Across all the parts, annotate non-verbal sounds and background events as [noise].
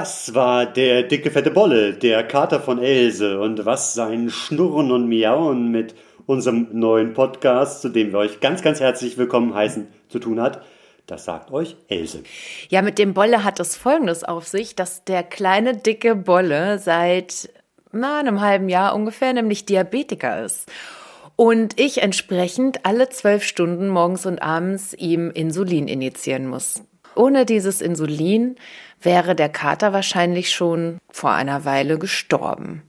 Das war der dicke fette Bolle, der Kater von Else und was sein Schnurren und Miauen mit unserem neuen Podcast, zu dem wir euch ganz, ganz herzlich willkommen heißen, zu tun hat, das sagt euch Else. Ja, mit dem Bolle hat es Folgendes auf sich, dass der kleine, dicke Bolle seit na, einem halben Jahr ungefähr nämlich Diabetiker ist. Und ich entsprechend alle zwölf Stunden morgens und abends ihm Insulin injizieren muss. Ohne dieses Insulin wäre der Kater wahrscheinlich schon vor einer Weile gestorben.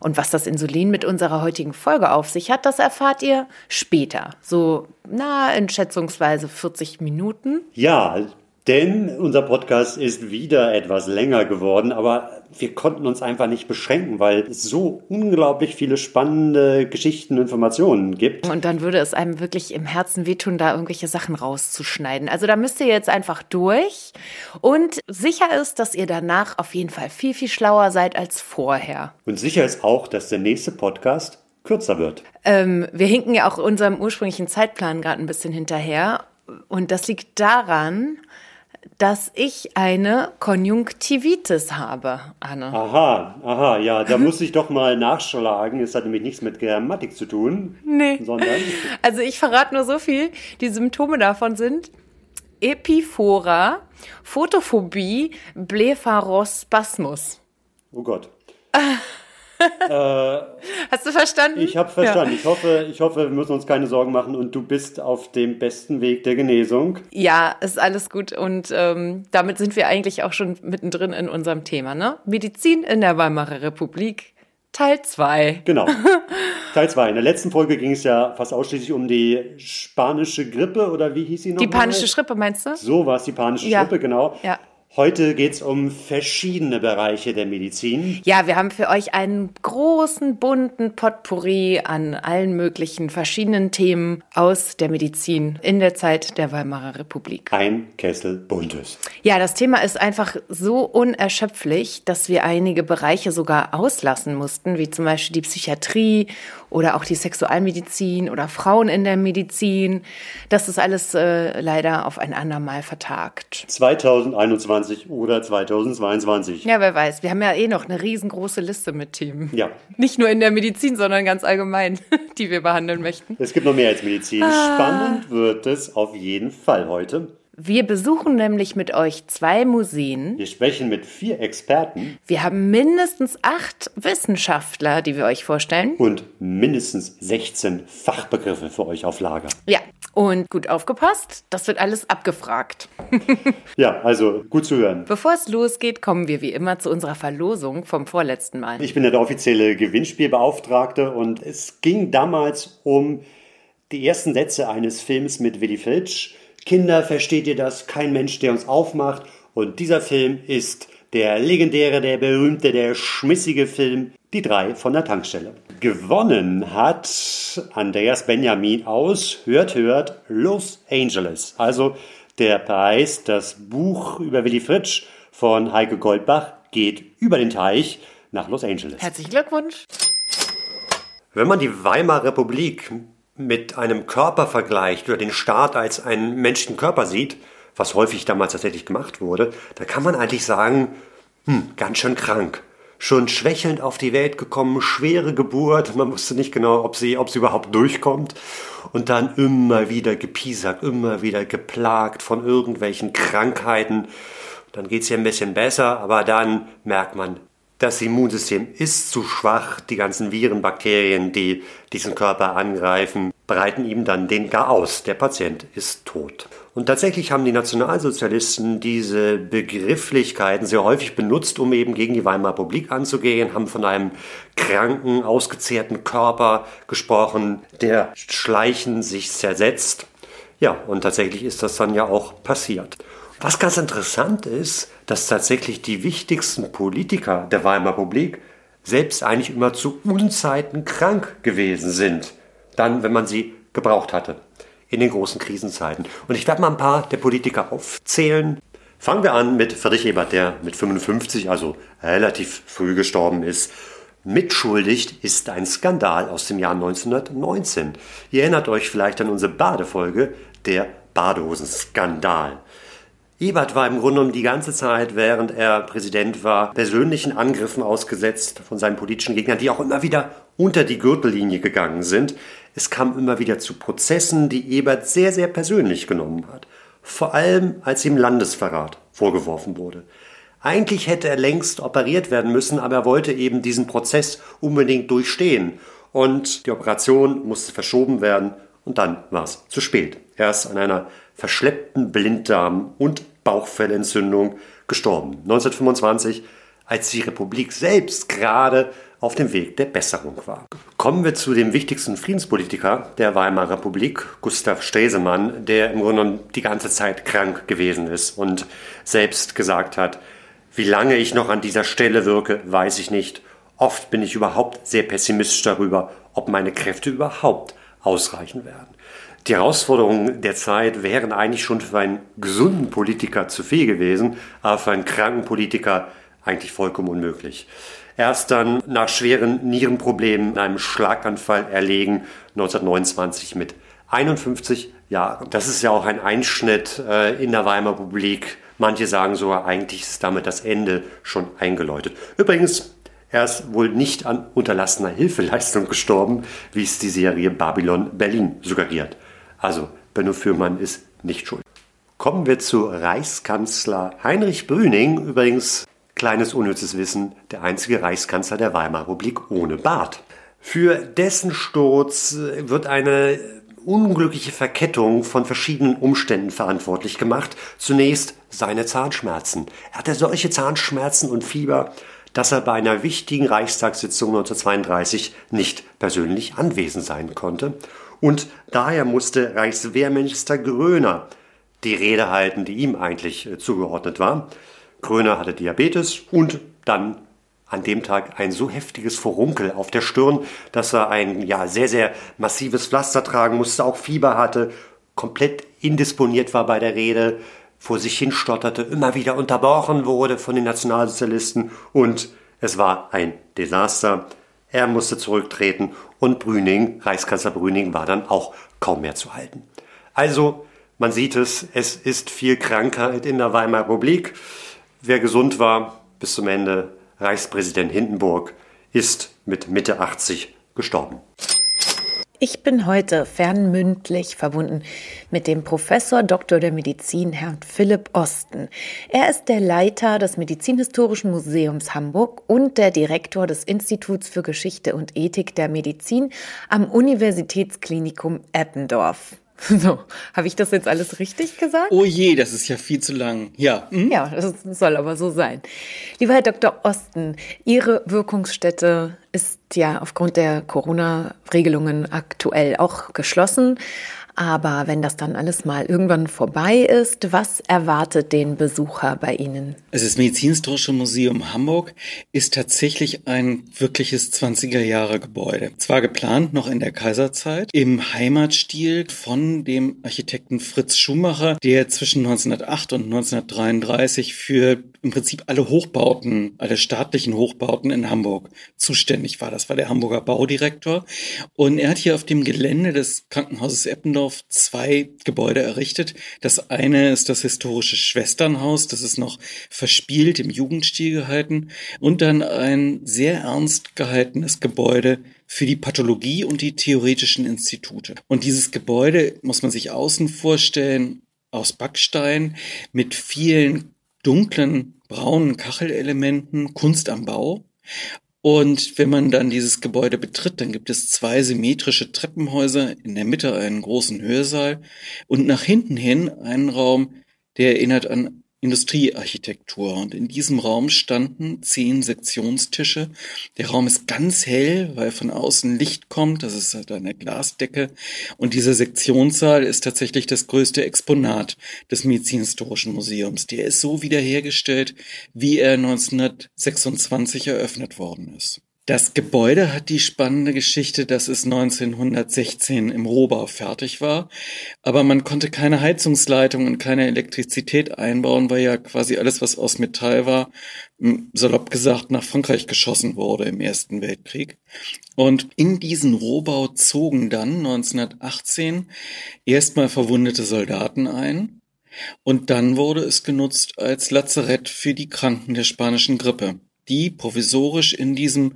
Und was das Insulin mit unserer heutigen Folge auf sich hat, das erfahrt ihr später. So, na, in schätzungsweise 40 Minuten. Ja, denn unser Podcast ist wieder etwas länger geworden, aber wir konnten uns einfach nicht beschränken, weil es so unglaublich viele spannende Geschichten und Informationen gibt. Und dann würde es einem wirklich im Herzen wehtun, da irgendwelche Sachen rauszuschneiden. Also da müsst ihr jetzt einfach durch. Und sicher ist, dass ihr danach auf jeden Fall viel, viel schlauer seid als vorher. Und sicher ist auch, dass der nächste Podcast kürzer wird. Ähm, wir hinken ja auch unserem ursprünglichen Zeitplan gerade ein bisschen hinterher. Und das liegt daran, dass ich eine Konjunktivitis habe, Anne. Aha, aha, ja, da [laughs] muss ich doch mal nachschlagen. Es hat nämlich nichts mit Grammatik zu tun, Nee. sondern Also ich verrate nur so viel. Die Symptome davon sind Epiphora, Photophobie, Blepharospasmus. oh Gott. [laughs] Hast du verstanden? Ich habe verstanden. Ich hoffe, ich hoffe, wir müssen uns keine Sorgen machen und du bist auf dem besten Weg der Genesung. Ja, ist alles gut und ähm, damit sind wir eigentlich auch schon mittendrin in unserem Thema, ne? Medizin in der Weimarer Republik, Teil 2. Genau. [laughs] Teil 2. In der letzten Folge ging es ja fast ausschließlich um die spanische Grippe oder wie hieß sie noch? Die panische Schrippe, meinst du? So war es, die panische Ja. Grippe, genau. Ja. Heute geht es um verschiedene Bereiche der Medizin. Ja, wir haben für euch einen großen, bunten Potpourri an allen möglichen verschiedenen Themen aus der Medizin in der Zeit der Weimarer Republik. Ein Kessel Buntes. Ja, das Thema ist einfach so unerschöpflich, dass wir einige Bereiche sogar auslassen mussten, wie zum Beispiel die Psychiatrie oder auch die Sexualmedizin oder Frauen in der Medizin. Das ist alles äh, leider auf ein andermal vertagt. 2021 oder 2022. Ja, wer weiß. Wir haben ja eh noch eine riesengroße Liste mit Themen. Ja. Nicht nur in der Medizin, sondern ganz allgemein, [laughs] die wir behandeln möchten. Es gibt noch mehr als Medizin. Ah. Spannend wird es auf jeden Fall heute. Wir besuchen nämlich mit euch zwei Museen. Wir sprechen mit vier Experten Wir haben mindestens acht Wissenschaftler, die wir euch vorstellen. und mindestens 16 Fachbegriffe für euch auf Lager. Ja, und gut aufgepasst, das wird alles abgefragt. [laughs] Ja, also gut zu hören. Bevor es losgeht, kommen wir wie immer zu unserer Verlosung vom vorletzten Mal. Ich bin ja der offizielle Gewinnspielbeauftragte und es ging damals um die ersten Sätze eines Films mit Willy Filch. Kinder, versteht ihr das? Kein Mensch, der uns aufmacht. Und dieser Film ist der legendäre, der berühmte, der schmissige Film Die drei von der Tankstelle. Gewonnen hat Andreas Benjamin aus Hört, Hört, Los Angeles. Also der Preis, das Buch über Willy Fritsch von Heike Goldbach geht über den Teich nach Los Angeles. Herzlichen Glückwunsch. Wenn man die Weimarer Republik mit einem Körper vergleicht oder den Staat als einen menschlichen Körper sieht, was häufig damals tatsächlich gemacht wurde, da kann man eigentlich sagen, hm, ganz schön krank. Schon schwächelnd auf die Welt gekommen, schwere Geburt, man wusste nicht genau, ob sie, ob sie überhaupt durchkommt. Und dann immer wieder gepiesackt, immer wieder geplagt von irgendwelchen Krankheiten. Dann geht's ihr ein bisschen besser, aber dann merkt man, das Immunsystem ist zu schwach. Die ganzen Viren, Bakterien, die diesen Körper angreifen, breiten ihm dann den gar aus. Der Patient ist tot. Und tatsächlich haben die Nationalsozialisten diese Begrifflichkeiten sehr häufig benutzt, um eben gegen die Weimarer Republik anzugehen, haben von einem kranken, ausgezehrten Körper gesprochen, der schleichend sich zersetzt. Ja, und tatsächlich ist das dann ja auch passiert. Was ganz interessant ist, dass tatsächlich die wichtigsten Politiker der Weimarer Republik selbst eigentlich immer zu Unzeiten krank gewesen sind. Dann, wenn man sie gebraucht hatte in den großen Krisenzeiten. Und ich werde mal ein paar der Politiker aufzählen. Fangen wir an mit Friedrich Ebert, der mit 55, also relativ früh gestorben ist. Mitschuldigt ist ein Skandal aus dem Jahr 1919. Ihr erinnert euch vielleicht an unsere Badefolge, der Badehosenskandal. Ebert war im Grunde genommen die ganze Zeit, während er Präsident war, persönlichen Angriffen ausgesetzt von seinen politischen Gegnern, die auch immer wieder unter die Gürtellinie gegangen sind. Es kam immer wieder zu Prozessen, die Ebert sehr, sehr persönlich genommen hat. Vor allem, als ihm Landesverrat vorgeworfen wurde. Eigentlich hätte er längst operiert werden müssen, aber er wollte eben diesen Prozess unbedingt durchstehen. Und die Operation musste verschoben werden und dann war es zu spät. Er ist an einer verschleppten Blinddarm- und Bauchfellentzündung gestorben. 1925, als die Republik selbst gerade auf dem Weg der Besserung war. Kommen wir zu dem wichtigsten Friedenspolitiker der Weimarer Republik, Gustav Stresemann, der im Grunde genommen die ganze Zeit krank gewesen ist und selbst gesagt hat, wie lange ich noch an dieser Stelle wirke, weiß ich nicht. Oft bin ich überhaupt sehr pessimistisch darüber, ob meine Kräfte überhaupt ausreichen werden. Die Herausforderungen der Zeit wären eigentlich schon für einen gesunden Politiker zu viel gewesen, aber für einen kranken Politiker eigentlich vollkommen unmöglich. Erst dann nach schweren Nierenproblemen in einem Schlaganfall erlegen, 1929 mit 51 Jahren. Das ist ja auch ein Einschnitt äh, in der Weimarer Republik. Manche sagen sogar, eigentlich ist damit das Ende schon eingeläutet. Übrigens, er ist wohl nicht an unterlassener Hilfeleistung gestorben, wie es die Serie Babylon Berlin suggeriert. Also Benno Fürmann ist nicht schuld. Kommen wir zu Reichskanzler Heinrich Brüning, übrigens kleines unnützes Wissen, der einzige Reichskanzler der Weimarer Republik ohne Bart. Für dessen Sturz wird eine unglückliche Verkettung von verschiedenen Umständen verantwortlich gemacht. Zunächst seine Zahnschmerzen. Er hatte solche Zahnschmerzen und Fieber, dass er bei einer wichtigen Reichstagssitzung 1932 nicht persönlich anwesend sein konnte und daher musste Reichswehrminister Gröner die Rede halten, die ihm eigentlich äh, zugeordnet war. Gröner hatte Diabetes und dann an dem Tag ein so heftiges Furunkel auf der Stirn, dass er ein ja sehr sehr massives Pflaster tragen musste, auch Fieber hatte, komplett indisponiert war bei der Rede, vor sich hin stotterte, immer wieder unterbrochen wurde von den Nationalsozialisten und es war ein Desaster. Er musste zurücktreten und Brüning, Reichskanzler Brüning, war dann auch kaum mehr zu halten. Also, man sieht es, es ist viel Krankheit in der Weimarer Republik. Wer gesund war bis zum Ende, Reichspräsident Hindenburg, ist mit Mitte 80 gestorben. Ich bin heute fernmündlich verbunden mit dem Professor Dr. der Medizin, Herrn Philipp Osten. Er ist der Leiter des Medizinhistorischen Museums Hamburg und der Direktor des Instituts für Geschichte und Ethik der Medizin am Universitätsklinikum Eppendorf. [laughs] So, habe ich das jetzt alles richtig gesagt? Oh je, das ist ja viel zu lang. Ja. Hm? Ja, das soll aber so sein. Lieber Herr Dr. Osten, Ihre Wirkungsstätte ist ja aufgrund der Corona-Regelungen aktuell auch geschlossen. Aber wenn das dann alles mal irgendwann vorbei ist, was erwartet den Besucher bei Ihnen? Also das Medizinhistorische Museum Hamburg ist tatsächlich ein wirkliches 20er Jahre Gebäude. Zwar geplant noch in der Kaiserzeit, im Heimatstil von dem Architekten Fritz Schumacher, der zwischen 1908 und 1933 für im Prinzip alle Hochbauten, alle staatlichen Hochbauten in Hamburg zuständig war. Das war der Hamburger Baudirektor. Und er hat hier auf dem Gelände des Krankenhauses Eppendorf zwei Gebäude errichtet. Das eine ist das historische Schwesternhaus. Das ist noch verspielt im Jugendstil gehalten. Und dann ein sehr ernst gehaltenes Gebäude für die Pathologie und die theoretischen Institute. Und dieses Gebäude muss man sich außen vorstellen, aus Backstein mit vielen dunklen braunen Kachelelementen, Kunst am Bau. Und wenn man dann dieses Gebäude betritt, dann gibt es zwei symmetrische Treppenhäuser, in der Mitte einen großen Hörsaal und nach hinten hin einen Raum, der erinnert an Industriearchitektur. Und in diesem Raum standen zehn Sektionstische. Der Raum ist ganz hell, weil von außen Licht kommt. Das ist halt eine Glasdecke. Und dieser Sektionssaal ist tatsächlich das größte Exponat des Medizinhistorischen Museums. Der ist so wiederhergestellt, wie er 1926 eröffnet worden ist. Das Gebäude hat die spannende Geschichte, dass es 1916 im Rohbau fertig war, aber man konnte keine Heizungsleitung und keine Elektrizität einbauen, weil ja quasi alles, was aus Metall war, salopp gesagt nach Frankreich geschossen wurde im Ersten Weltkrieg. Und in diesen Rohbau zogen dann 1918 erstmal verwundete Soldaten ein und dann wurde es genutzt als Lazarett für die Kranken der spanischen Grippe die provisorisch in diesem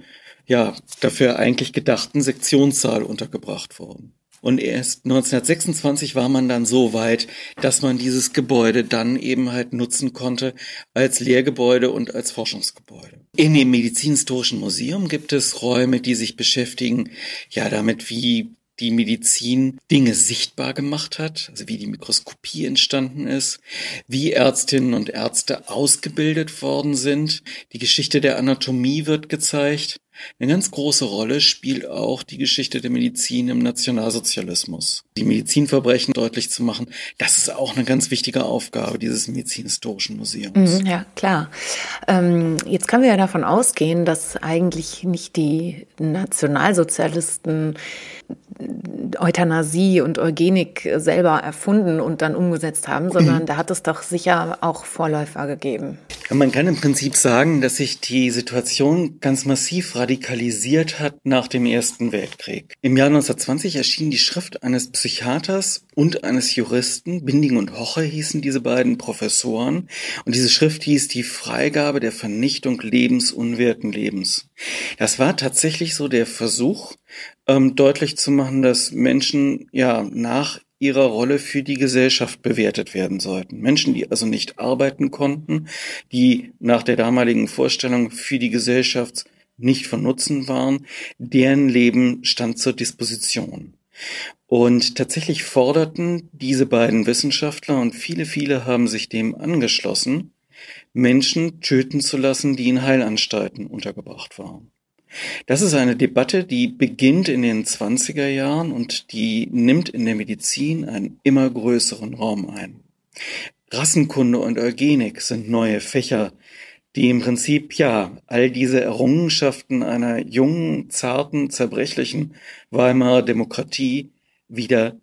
ja, dafür eigentlich gedachten Sektionssaal untergebracht worden. Und erst 1926 war man dann so weit, dass man dieses Gebäude dann eben halt nutzen konnte als Lehrgebäude und als Forschungsgebäude. In dem Medizinhistorischen Museum gibt es Räume, die sich beschäftigen, ja, damit wie die Medizin Dinge sichtbar gemacht hat, also wie die Mikroskopie entstanden ist, wie Ärztinnen und Ärzte ausgebildet worden sind. Die Geschichte der Anatomie wird gezeigt. Eine ganz große Rolle spielt auch die Geschichte der Medizin im Nationalsozialismus. Die Medizinverbrechen deutlich zu machen, das ist auch eine ganz wichtige Aufgabe dieses Medizinhistorischen Museums. Mhm, ja, klar. Ähm, jetzt können wir ja davon ausgehen, dass eigentlich nicht die Nationalsozialisten Euthanasie und Eugenik selber erfunden und dann umgesetzt haben, sondern mhm. da hat es doch sicher auch Vorläufer gegeben. Man kann im Prinzip sagen, dass sich die Situation ganz massiv radikalisiert hat nach dem Ersten Weltkrieg. Im Jahr 1920 erschien die Schrift eines Psychiaters und eines Juristen, Binding und Hoche hießen diese beiden Professoren, und diese Schrift hieß Die Freigabe der Vernichtung lebensunwerten Lebens. Das war tatsächlich so der Versuch, ähm, deutlich zu machen, dass Menschen ja nach ihrer Rolle für die Gesellschaft bewertet werden sollten. Menschen, die also nicht arbeiten konnten, die nach der damaligen Vorstellung für die Gesellschaft nicht von Nutzen waren, deren Leben stand zur Disposition. Und tatsächlich forderten diese beiden Wissenschaftler und viele, viele haben sich dem angeschlossen, Menschen töten zu lassen, die in Heilanstalten untergebracht waren. Das ist eine Debatte, die beginnt in den 20er Jahren und die nimmt in der Medizin einen immer größeren Raum ein. Rassenkunde und Eugenik sind neue Fächer, die im Prinzip ja all diese Errungenschaften einer jungen, zarten, zerbrechlichen Weimarer Demokratie wieder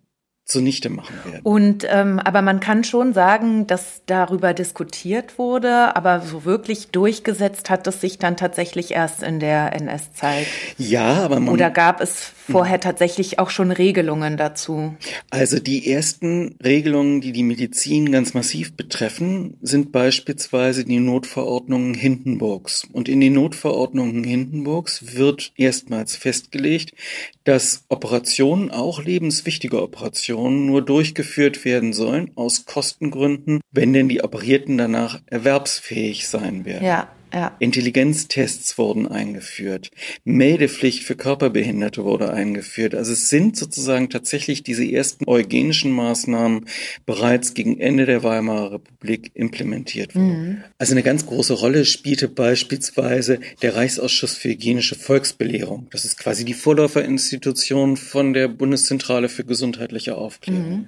zunichte machen werden. Und ähm, aber man kann schon sagen, dass darüber diskutiert wurde, aber so wirklich durchgesetzt hat es sich dann tatsächlich erst in der NS-Zeit. Ja, aber man, oder gab es vorher tatsächlich auch schon Regelungen dazu? Also die ersten Regelungen, die die Medizin ganz massiv betreffen, sind beispielsweise die Notverordnungen Hindenburgs. Und in den Notverordnungen Hindenburgs wird erstmals festgelegt, dass Operationen, auch lebenswichtige Operationen, nur durchgeführt werden sollen aus Kostengründen, wenn denn die Operierten danach erwerbsfähig sein werden. Ja. Ja. Intelligenztests wurden eingeführt. Meldepflicht für Körperbehinderte wurde eingeführt. Also es sind sozusagen tatsächlich diese ersten eugenischen Maßnahmen bereits gegen Ende der Weimarer Republik implementiert worden. Mhm. Also eine ganz große Rolle spielte beispielsweise der Reichsausschuss für hygienische Volksbelehrung. Das ist quasi die Vorläuferinstitution von der Bundeszentrale für gesundheitliche Aufklärung. Mhm.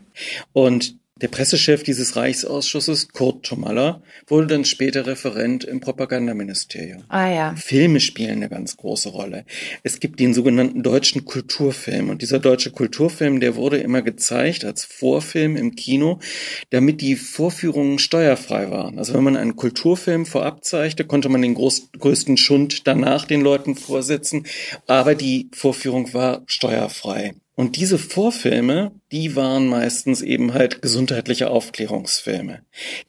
Und der Pressechef dieses Reichsausschusses, Kurt Tomalla, wurde dann später Referent im Propagandaministerium. Ah ja. Filme spielen eine ganz große Rolle. Es gibt den sogenannten deutschen Kulturfilm und dieser deutsche Kulturfilm, der wurde immer gezeigt als Vorfilm im Kino, damit die Vorführungen steuerfrei waren. Also wenn man einen Kulturfilm vorab zeigte, konnte man den groß, größten Schund danach den Leuten vorsetzen, aber die Vorführung war steuerfrei. Und diese Vorfilme die waren meistens eben halt gesundheitliche Aufklärungsfilme,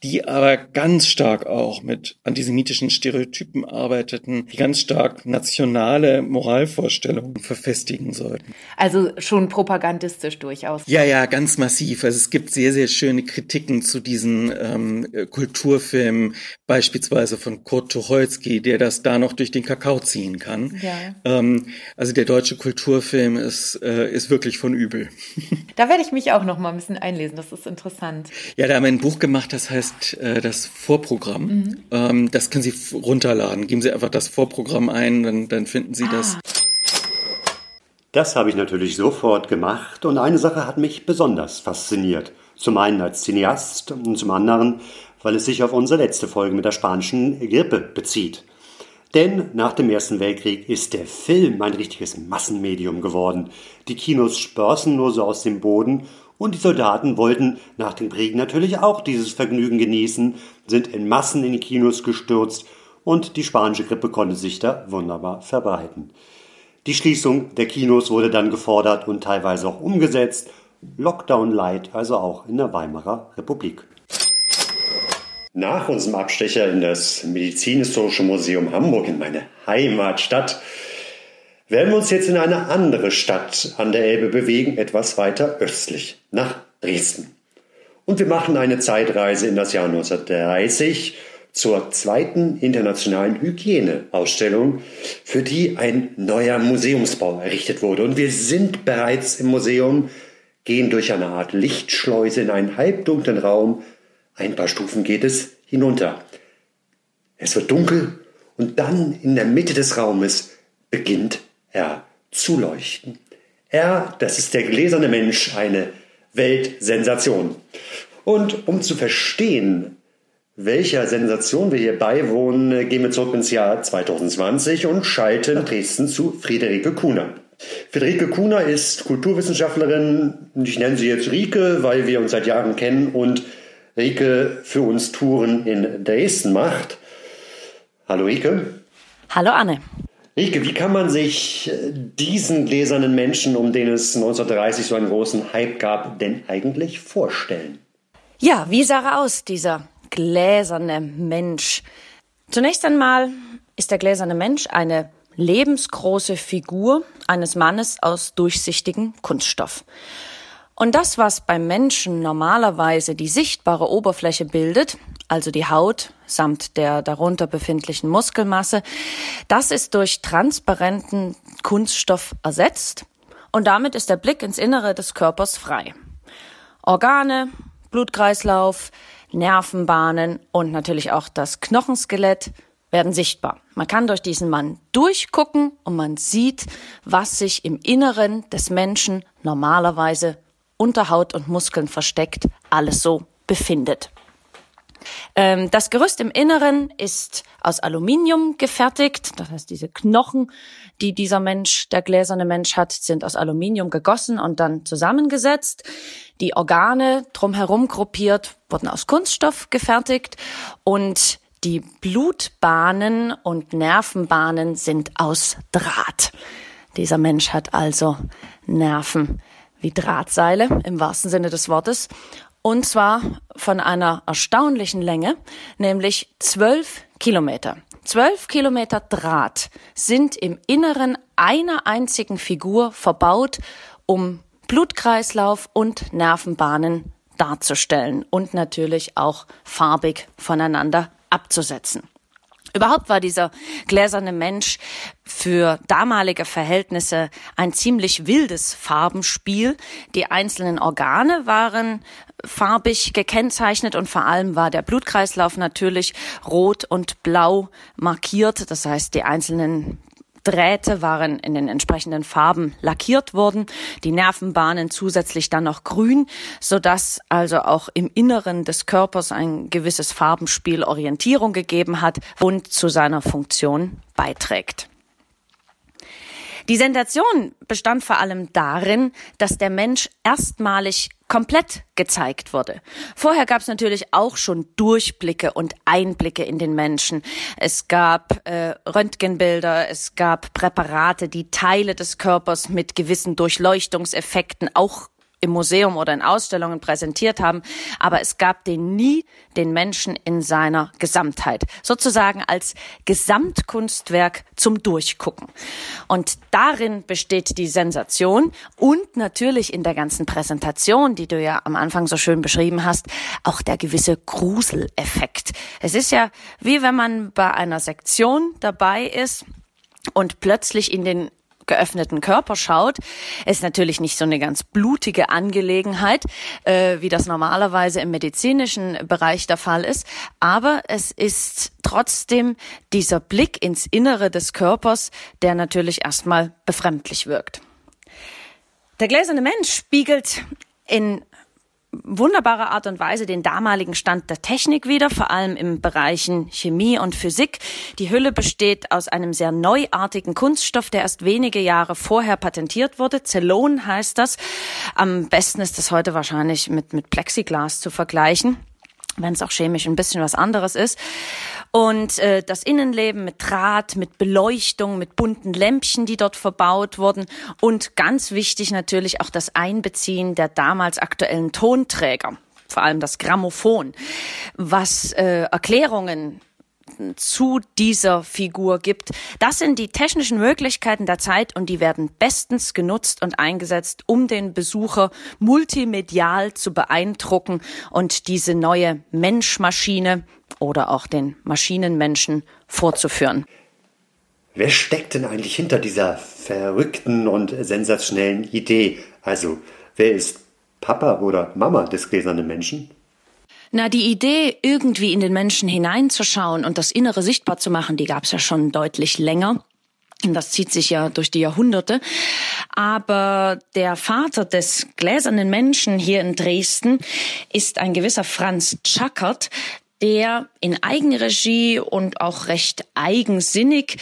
die aber ganz stark auch mit antisemitischen Stereotypen arbeiteten, die ganz stark nationale Moralvorstellungen verfestigen sollten. Also schon propagandistisch durchaus. Ja, ja, ganz massiv. Also es gibt sehr, sehr schöne Kritiken zu diesen ähm, Kulturfilmen, beispielsweise von Kurt Tucholsky, der das da noch durch den Kakao ziehen kann. Ja. Ähm, also der deutsche Kulturfilm ist, äh, ist wirklich von übel. Da werde ich mich auch noch mal ein bisschen einlesen. Das ist interessant. Ja, da haben wir ein Buch gemacht, das heißt äh, das Vorprogramm. Mhm. Ähm, das können Sie runterladen. Geben Sie einfach das Vorprogramm ein, dann, dann finden Sie ah. das. Das habe ich natürlich sofort gemacht und eine Sache hat mich besonders fasziniert. Zum einen als Cineast und zum anderen, weil es sich auf unsere letzte Folge mit der spanischen Grippe bezieht. Denn nach dem Ersten Weltkrieg ist der Film ein richtiges Massenmedium geworden. Die Kinos spörsen nur so aus dem Boden und die Soldaten wollten nach dem Krieg natürlich auch dieses Vergnügen genießen, sind in Massen in die Kinos gestürzt und die spanische Grippe konnte sich da wunderbar verbreiten. Die Schließung der Kinos wurde dann gefordert und teilweise auch umgesetzt. Lockdown Light also auch in der Weimarer Republik. Nach unserem Abstecher in das Medizinhistorische Museum Hamburg, in meine Heimatstadt, werden wir uns jetzt in eine andere Stadt an der Elbe bewegen, etwas weiter östlich, nach Dresden. Und wir machen eine Zeitreise in das Jahr 1930 zur zweiten internationalen Hygieneausstellung, für die ein neuer Museumsbau errichtet wurde. Und wir sind bereits im Museum, gehen durch eine Art Lichtschleuse in einen halbdunklen Raum, ein paar Stufen geht es hinunter. Es wird dunkel und dann in der Mitte des Raumes beginnt er zu leuchten. Er, das ist der gläserne Mensch, eine Weltsensation. Und um zu verstehen, welcher Sensation wir hier beiwohnen, gehen wir zurück ins Jahr 2020 und schalten Dresden zu Friederike Kuhner. Friederike Kuhner ist Kulturwissenschaftlerin, ich nenne sie jetzt Rike, weil wir uns seit Jahren kennen und Rike für uns Touren in Dresden macht. Hallo Rike. Hallo Anne. Rike, wie kann man sich diesen gläsernen Menschen, um den es 1930 so einen großen Hype gab, denn eigentlich vorstellen? Ja, wie sah er aus, dieser gläserne Mensch? Zunächst einmal ist der gläserne Mensch eine lebensgroße Figur eines Mannes aus durchsichtigem Kunststoff. Und das, was beim Menschen normalerweise die sichtbare Oberfläche bildet, also die Haut samt der darunter befindlichen Muskelmasse, das ist durch transparenten Kunststoff ersetzt und damit ist der Blick ins Innere des Körpers frei. Organe, Blutkreislauf, Nervenbahnen und natürlich auch das Knochenskelett werden sichtbar. Man kann durch diesen Mann durchgucken und man sieht, was sich im Inneren des Menschen normalerweise unter Haut und Muskeln versteckt alles so befindet. Ähm, das Gerüst im Inneren ist aus Aluminium gefertigt. Das heißt, diese Knochen, die dieser Mensch, der gläserne Mensch hat, sind aus Aluminium gegossen und dann zusammengesetzt. Die Organe drumherum gruppiert wurden aus Kunststoff gefertigt und die Blutbahnen und Nervenbahnen sind aus Draht. Dieser Mensch hat also Nerven wie Drahtseile im wahrsten Sinne des Wortes. Und zwar von einer erstaunlichen Länge, nämlich zwölf Kilometer. Zwölf Kilometer Draht sind im Inneren einer einzigen Figur verbaut, um Blutkreislauf und Nervenbahnen darzustellen und natürlich auch farbig voneinander abzusetzen. Überhaupt war dieser gläserne Mensch für damalige Verhältnisse ein ziemlich wildes Farbenspiel. Die einzelnen Organe waren farbig gekennzeichnet und vor allem war der Blutkreislauf natürlich rot und blau markiert. Das heißt, die einzelnen Drähte waren in den entsprechenden Farben lackiert worden, die Nervenbahnen zusätzlich dann noch grün, so dass also auch im Inneren des Körpers ein gewisses Farbenspiel Orientierung gegeben hat und zu seiner Funktion beiträgt. Die Sensation bestand vor allem darin, dass der Mensch erstmalig komplett gezeigt wurde. Vorher gab es natürlich auch schon Durchblicke und Einblicke in den Menschen. Es gab äh, Röntgenbilder, es gab Präparate, die Teile des Körpers mit gewissen Durchleuchtungseffekten auch im Museum oder in Ausstellungen präsentiert haben, aber es gab den nie den Menschen in seiner Gesamtheit, sozusagen als Gesamtkunstwerk zum Durchgucken. Und darin besteht die Sensation und natürlich in der ganzen Präsentation, die du ja am Anfang so schön beschrieben hast, auch der gewisse Gruseleffekt. Es ist ja wie wenn man bei einer Sektion dabei ist und plötzlich in den geöffneten Körper schaut, ist natürlich nicht so eine ganz blutige Angelegenheit, äh, wie das normalerweise im medizinischen Bereich der Fall ist. Aber es ist trotzdem dieser Blick ins Innere des Körpers, der natürlich erstmal befremdlich wirkt. Der gläserne Mensch spiegelt in wunderbare Art und Weise den damaligen Stand der Technik wieder, vor allem im Bereichen Chemie und Physik. Die Hülle besteht aus einem sehr neuartigen Kunststoff, der erst wenige Jahre vorher patentiert wurde. Zellon heißt das. Am besten ist das heute wahrscheinlich mit, mit Plexiglas zu vergleichen wenn es auch chemisch ein bisschen was anderes ist. Und äh, das Innenleben mit Draht, mit Beleuchtung, mit bunten Lämpchen, die dort verbaut wurden. Und ganz wichtig natürlich auch das Einbeziehen der damals aktuellen Tonträger vor allem das Grammophon, was äh, Erklärungen zu dieser Figur gibt. Das sind die technischen Möglichkeiten der Zeit und die werden bestens genutzt und eingesetzt, um den Besucher multimedial zu beeindrucken und diese neue Menschmaschine oder auch den Maschinenmenschen vorzuführen. Wer steckt denn eigentlich hinter dieser verrückten und sensationellen Idee? Also, wer ist Papa oder Mama des gläsernen Menschen? Na, die Idee, irgendwie in den Menschen hineinzuschauen und das Innere sichtbar zu machen, die gab es ja schon deutlich länger. Das zieht sich ja durch die Jahrhunderte. Aber der Vater des gläsernen Menschen hier in Dresden ist ein gewisser Franz Tschackert, der in Eigenregie und auch recht eigensinnig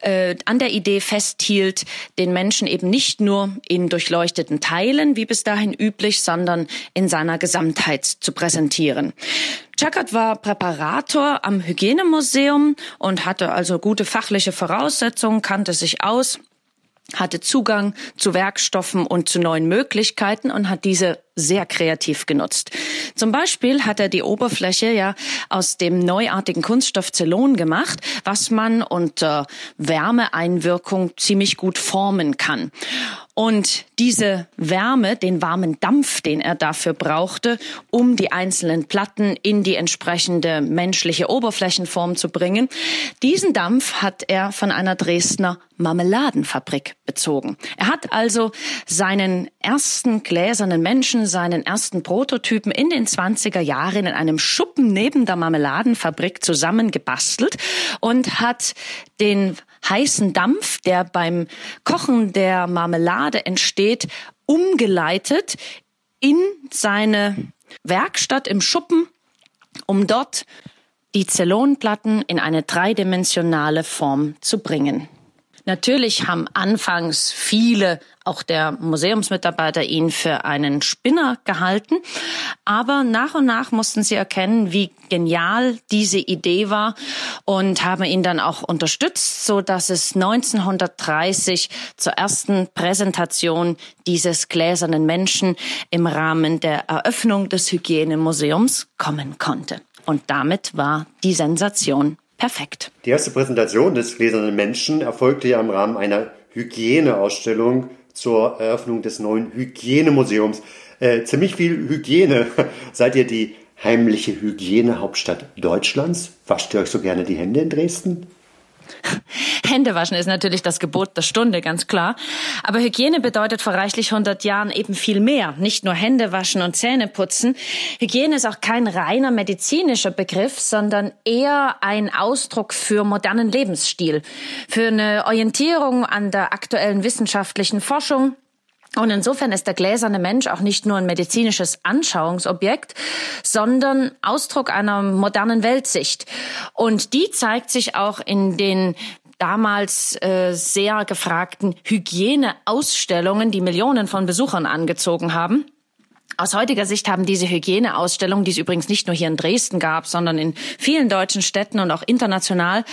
äh, an der Idee festhielt, den Menschen eben nicht nur in durchleuchteten Teilen, wie bis dahin üblich, sondern in seiner Gesamtheit zu präsentieren. Chackert war Präparator am Hygienemuseum und hatte also gute fachliche Voraussetzungen, kannte sich aus hatte Zugang zu Werkstoffen und zu neuen Möglichkeiten und hat diese sehr kreativ genutzt. Zum Beispiel hat er die Oberfläche ja aus dem neuartigen Kunststoff Zellon gemacht, was man unter Wärmeeinwirkung ziemlich gut formen kann. Und diese Wärme, den warmen Dampf, den er dafür brauchte, um die einzelnen Platten in die entsprechende menschliche Oberflächenform zu bringen, diesen Dampf hat er von einer Dresdner Marmeladenfabrik bezogen. Er hat also seinen ersten gläsernen Menschen, seinen ersten Prototypen in den 20er Jahren in einem Schuppen neben der Marmeladenfabrik zusammengebastelt und hat den heißen Dampf, der beim Kochen der Marmelade entsteht, umgeleitet in seine Werkstatt im Schuppen, um dort die Zellonplatten in eine dreidimensionale Form zu bringen. Natürlich haben anfangs viele, auch der Museumsmitarbeiter, ihn für einen Spinner gehalten. Aber nach und nach mussten sie erkennen, wie genial diese Idee war und haben ihn dann auch unterstützt, so dass es 1930 zur ersten Präsentation dieses gläsernen Menschen im Rahmen der Eröffnung des Hygienemuseums kommen konnte. Und damit war die Sensation perfekt. Die erste Präsentation des gläsernen Menschen erfolgte ja im Rahmen einer Hygieneausstellung zur Eröffnung des neuen Hygienemuseums. Äh, ziemlich viel Hygiene. [laughs] Seid ihr die heimliche Hygienehauptstadt Deutschlands? Wascht ihr euch so gerne die Hände in Dresden? [laughs] Hände waschen ist natürlich das Gebot der Stunde, ganz klar. Aber Hygiene bedeutet vor reichlich 100 Jahren eben viel mehr. Nicht nur Hände waschen und Zähne putzen. Hygiene ist auch kein reiner medizinischer Begriff, sondern eher ein Ausdruck für modernen Lebensstil. Für eine Orientierung an der aktuellen wissenschaftlichen Forschung, und insofern ist der gläserne Mensch auch nicht nur ein medizinisches Anschauungsobjekt, sondern Ausdruck einer modernen Weltsicht. Und die zeigt sich auch in den damals äh, sehr gefragten Hygieneausstellungen, die Millionen von Besuchern angezogen haben. Aus heutiger Sicht haben diese Hygieneausstellungen, die es übrigens nicht nur hier in Dresden gab, sondern in vielen deutschen Städten und auch international,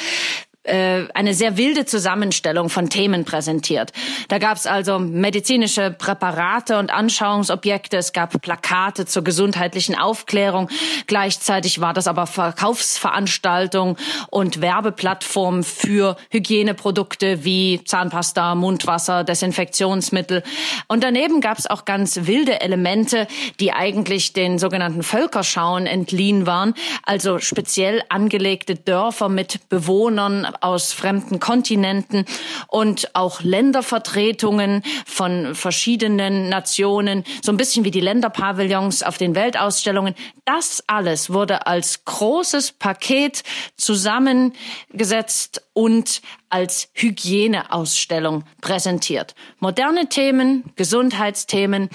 eine sehr wilde Zusammenstellung von Themen präsentiert. Da gab es also medizinische Präparate und Anschauungsobjekte, es gab Plakate zur gesundheitlichen Aufklärung, gleichzeitig war das aber Verkaufsveranstaltung und Werbeplattform für Hygieneprodukte wie Zahnpasta, Mundwasser, Desinfektionsmittel. Und daneben gab es auch ganz wilde Elemente, die eigentlich den sogenannten Völkerschauen entliehen waren, also speziell angelegte Dörfer mit Bewohnern aus fremden Kontinenten und auch Ländervertretungen von verschiedenen Nationen, so ein bisschen wie die Länderpavillons auf den Weltausstellungen. Das alles wurde als großes Paket zusammengesetzt und als Hygieneausstellung präsentiert. Moderne Themen, Gesundheitsthemen,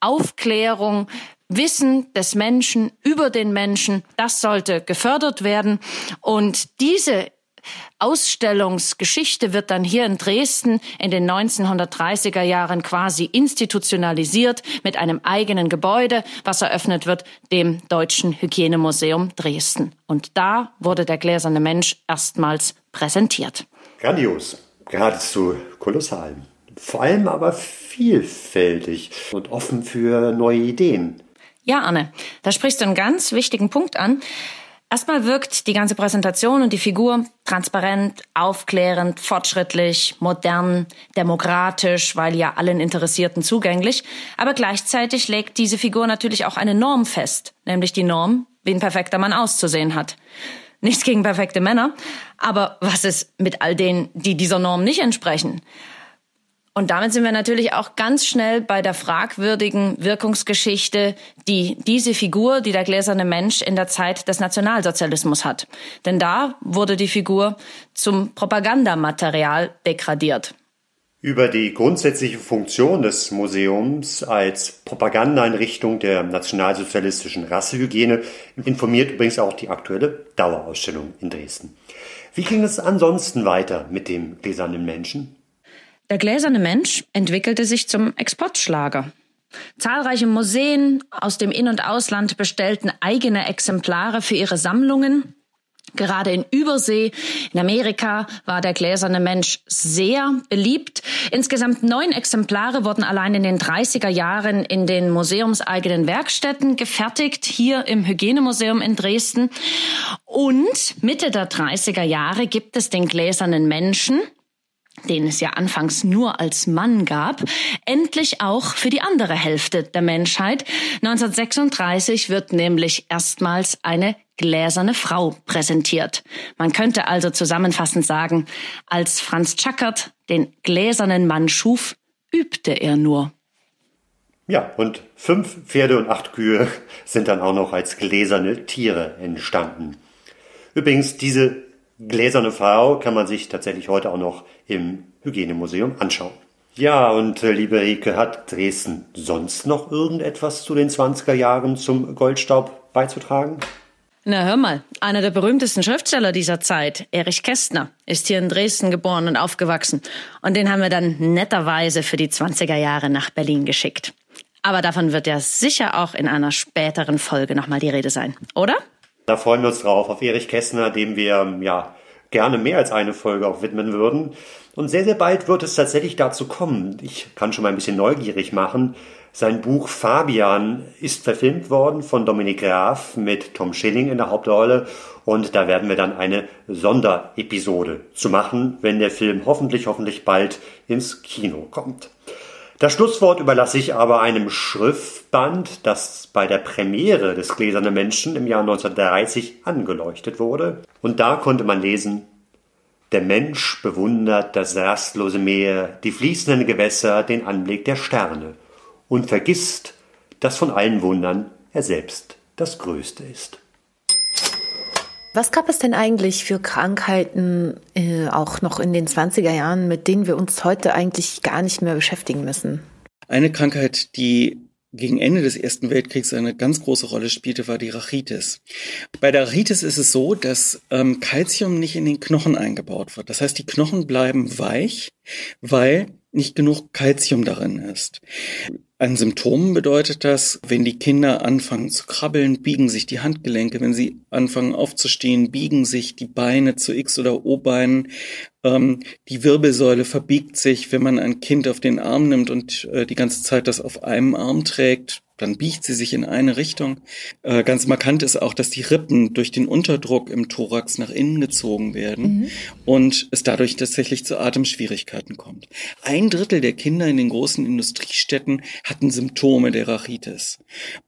Aufklärung, Wissen des Menschen über den Menschen, das sollte gefördert werden. Und diese Ausstellungsgeschichte wird dann hier in Dresden in den 1930er Jahren quasi institutionalisiert mit einem eigenen Gebäude, was eröffnet wird, dem Deutschen Hygienemuseum Dresden. Und da wurde der gläserne Mensch erstmals präsentiert. Grandios, geradezu kolossal. Vor allem aber vielfältig und offen für neue Ideen. Ja, Anne, da sprichst du einen ganz wichtigen Punkt an. Erstmal wirkt die ganze Präsentation und die Figur transparent, aufklärend, fortschrittlich, modern, demokratisch, weil ja allen Interessierten zugänglich. Aber gleichzeitig legt diese Figur natürlich auch eine Norm fest, nämlich die Norm, wie ein perfekter Mann auszusehen hat. Nichts gegen perfekte Männer, aber was ist mit all denen, die dieser Norm nicht entsprechen? Und damit sind wir natürlich auch ganz schnell bei der fragwürdigen Wirkungsgeschichte, die diese Figur, die der gläserne Mensch in der Zeit des Nationalsozialismus hat. Denn da wurde die Figur zum Propagandamaterial degradiert. Über die grundsätzliche Funktion des Museums als Propagandaeinrichtung der nationalsozialistischen Rassehygiene informiert übrigens auch die aktuelle Dauerausstellung in Dresden. Wie ging es ansonsten weiter mit dem gläsernen Menschen? Der gläserne Mensch entwickelte sich zum Exportschlager. Zahlreiche Museen aus dem In- und Ausland bestellten eigene Exemplare für ihre Sammlungen. Gerade in Übersee, in Amerika, war der gläserne Mensch sehr beliebt. Insgesamt neun Exemplare wurden allein in den 30er Jahren in den museumseigenen Werkstätten gefertigt, hier im Hygienemuseum in Dresden. Und Mitte der 30er Jahre gibt es den gläsernen Menschen, den es ja anfangs nur als Mann gab, endlich auch für die andere Hälfte der Menschheit. 1936 wird nämlich erstmals eine gläserne Frau präsentiert. Man könnte also zusammenfassend sagen, als Franz Tschackert den gläsernen Mann schuf, übte er nur. Ja, und fünf Pferde und acht Kühe sind dann auch noch als gläserne Tiere entstanden. Übrigens, diese gläserne Frau kann man sich tatsächlich heute auch noch im Hygienemuseum anschauen. Ja, und äh, liebe Rike, hat Dresden sonst noch irgendetwas zu den 20er Jahren zum Goldstaub beizutragen? Na hör mal, einer der berühmtesten Schriftsteller dieser Zeit, Erich Kästner, ist hier in Dresden geboren und aufgewachsen. Und den haben wir dann netterweise für die 20er Jahre nach Berlin geschickt. Aber davon wird ja sicher auch in einer späteren Folge nochmal die Rede sein, oder? Da freuen wir uns drauf, auf Erich Kästner, dem wir ja gerne mehr als eine Folge auch widmen würden. Und sehr, sehr bald wird es tatsächlich dazu kommen. Ich kann schon mal ein bisschen neugierig machen. Sein Buch Fabian ist verfilmt worden von Dominik Graf mit Tom Schilling in der Hauptrolle. Und da werden wir dann eine Sonderepisode zu machen, wenn der Film hoffentlich, hoffentlich bald ins Kino kommt. Das Schlusswort überlasse ich aber einem Schriftband, das bei der Premiere des Gläsernen Menschen im Jahr 1930 angeleuchtet wurde. Und da konnte man lesen, der Mensch bewundert das rastlose Meer, die fließenden Gewässer, den Anblick der Sterne und vergisst, dass von allen Wundern er selbst das Größte ist. Was gab es denn eigentlich für Krankheiten äh, auch noch in den 20er Jahren, mit denen wir uns heute eigentlich gar nicht mehr beschäftigen müssen? Eine Krankheit, die gegen Ende des Ersten Weltkriegs eine ganz große Rolle spielte, war die Rachitis. Bei der Rachitis ist es so, dass ähm, Calcium nicht in den Knochen eingebaut wird. Das heißt, die Knochen bleiben weich, weil nicht genug Calcium darin ist. An Symptomen bedeutet das, wenn die Kinder anfangen zu krabbeln, biegen sich die Handgelenke, wenn sie anfangen aufzustehen, biegen sich die Beine zu X- oder O-Beinen, ähm, die Wirbelsäule verbiegt sich, wenn man ein Kind auf den Arm nimmt und äh, die ganze Zeit das auf einem Arm trägt, dann biegt sie sich in eine Richtung. Äh, ganz markant ist auch, dass die Rippen durch den Unterdruck im Thorax nach innen gezogen werden mhm. und es dadurch tatsächlich zu Atemschwierigkeiten kommt. Ein Drittel der Kinder in den großen Industriestädten hatten Symptome der Rachitis.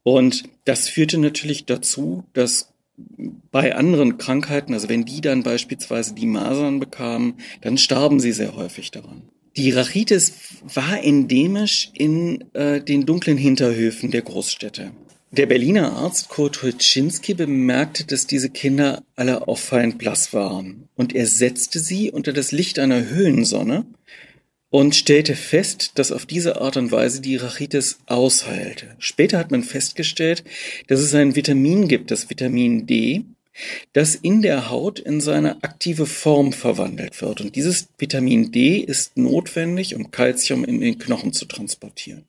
Und das führte natürlich dazu, dass bei anderen Krankheiten, also wenn die dann beispielsweise die Masern bekamen, dann starben sie sehr häufig daran. Die Rachitis war endemisch in äh, den dunklen Hinterhöfen der Großstädte. Der Berliner Arzt Kurt Hulczynski bemerkte, dass diese Kinder alle auffallend blass waren. Und er setzte sie unter das Licht einer Höhlensonne und stellte fest, dass auf diese Art und Weise die Rachitis ausheilte. Später hat man festgestellt, dass es ein Vitamin gibt, das Vitamin D, das in der Haut in seine aktive Form verwandelt wird. Und dieses Vitamin D ist notwendig, um Kalzium in den Knochen zu transportieren.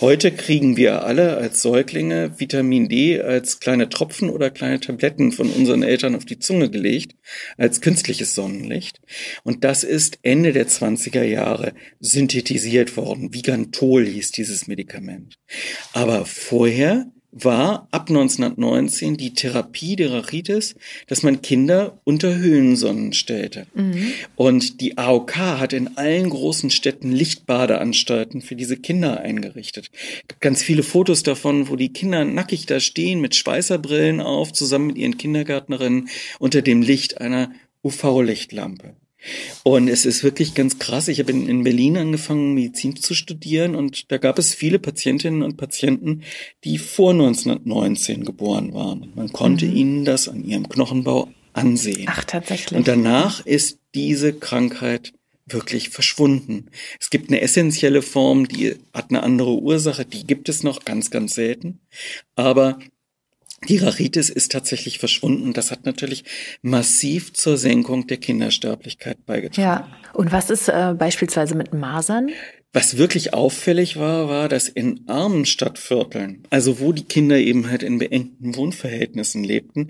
Heute kriegen wir alle als Säuglinge Vitamin D als kleine Tropfen oder kleine Tabletten von unseren Eltern auf die Zunge gelegt, als künstliches Sonnenlicht. Und das ist Ende der 20er Jahre synthetisiert worden. Vigantol hieß dieses Medikament. Aber vorher war ab 1919 die Therapie der Rachitis, dass man Kinder unter Höhensonnen stellte. Mhm. Und die AOK hat in allen großen Städten Lichtbadeanstalten für diese Kinder eingerichtet. Es gibt ganz viele Fotos davon, wo die Kinder nackig da stehen mit Schweißerbrillen auf, zusammen mit ihren Kindergärtnerinnen unter dem Licht einer UV-Lichtlampe. Und es ist wirklich ganz krass. Ich habe in, Berlin angefangen, Medizin zu studieren und da gab es viele Patientinnen und Patienten, die vor 1919 geboren waren. Man konnte mhm. ihnen das an ihrem Knochenbau ansehen. Ach, tatsächlich. Und danach ist diese Krankheit wirklich verschwunden. Es gibt eine essentielle Form, die hat eine andere Ursache, die gibt es noch ganz, ganz selten. Aber die Rachitis ist tatsächlich verschwunden. Das hat natürlich massiv zur Senkung der Kindersterblichkeit beigetragen. Ja. Und was ist äh, beispielsweise mit Masern? Was wirklich auffällig war, war, dass in armen Stadtvierteln, also wo die Kinder eben halt in beengten Wohnverhältnissen lebten,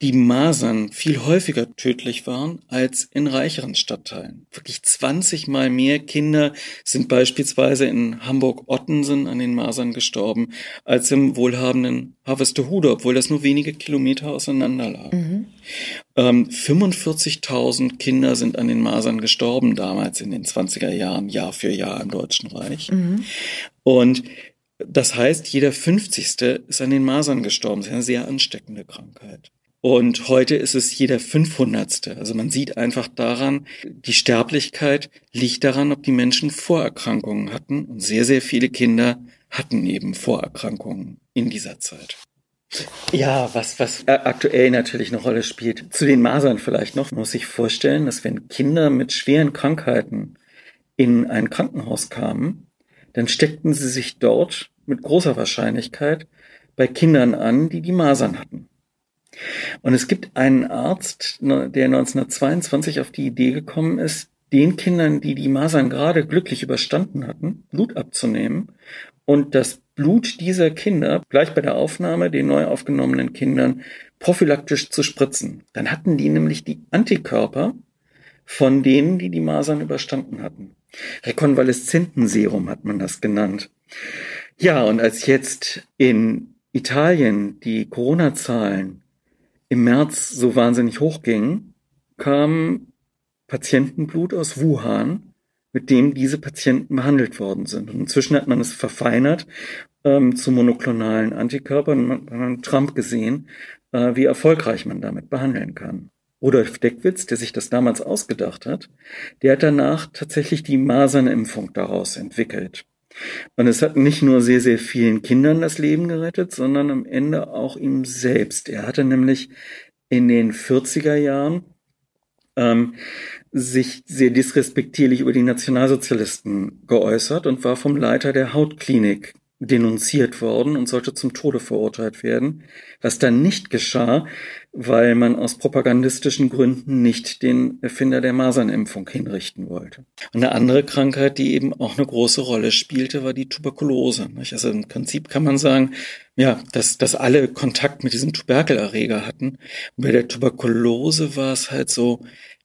die Masern viel häufiger tödlich waren als in reicheren Stadtteilen. Wirklich 20 mal mehr Kinder sind beispielsweise in Hamburg-Ottensen an den Masern gestorben, als im wohlhabenden Harvestehude, obwohl das nur wenige Kilometer auseinander lag. Mhm. Ähm, 45.000 Kinder sind an den Masern gestorben damals in den 20er Jahren, Jahr für Jahr im Deutschen Reich. Mhm. Und das heißt, jeder 50. ist an den Masern gestorben. Das ist eine sehr ansteckende Krankheit. Und heute ist es jeder 500. Also man sieht einfach daran, die Sterblichkeit liegt daran, ob die Menschen Vorerkrankungen hatten. Und sehr, sehr viele Kinder hatten eben Vorerkrankungen in dieser Zeit. Ja, was, was aktuell natürlich eine Rolle spielt. Zu den Masern vielleicht noch, muss ich vorstellen, dass wenn Kinder mit schweren Krankheiten in ein Krankenhaus kamen, dann steckten sie sich dort mit großer Wahrscheinlichkeit bei Kindern an, die die Masern hatten. Und es gibt einen Arzt, der 1922 auf die Idee gekommen ist, den Kindern, die die Masern gerade glücklich überstanden hatten, Blut abzunehmen und das Blut dieser Kinder gleich bei der Aufnahme den neu aufgenommenen Kindern prophylaktisch zu spritzen. Dann hatten die nämlich die Antikörper von denen, die die Masern überstanden hatten. Rekonvaleszentenserum hat man das genannt. Ja, und als jetzt in Italien die Corona-Zahlen im März so wahnsinnig hochgingen, kam Patientenblut aus Wuhan mit dem diese Patienten behandelt worden sind. Und inzwischen hat man es verfeinert ähm, zu monoklonalen Antikörpern. Man hat Trump gesehen, äh, wie erfolgreich man damit behandeln kann. Rudolf Deckwitz, der sich das damals ausgedacht hat, der hat danach tatsächlich die Masernimpfung daraus entwickelt. Und es hat nicht nur sehr, sehr vielen Kindern das Leben gerettet, sondern am Ende auch ihm selbst. Er hatte nämlich in den 40er Jahren ähm, sich sehr disrespektierlich über die Nationalsozialisten geäußert und war vom Leiter der Hautklinik denunziert worden und sollte zum Tode verurteilt werden, was dann nicht geschah, weil man aus propagandistischen Gründen nicht den Erfinder der Masernimpfung hinrichten wollte. Und eine andere Krankheit, die eben auch eine große Rolle spielte, war die Tuberkulose. Also im Prinzip kann man sagen, ja, dass, dass alle Kontakt mit diesem Tuberkelerreger hatten. Und bei der Tuberkulose war es halt so,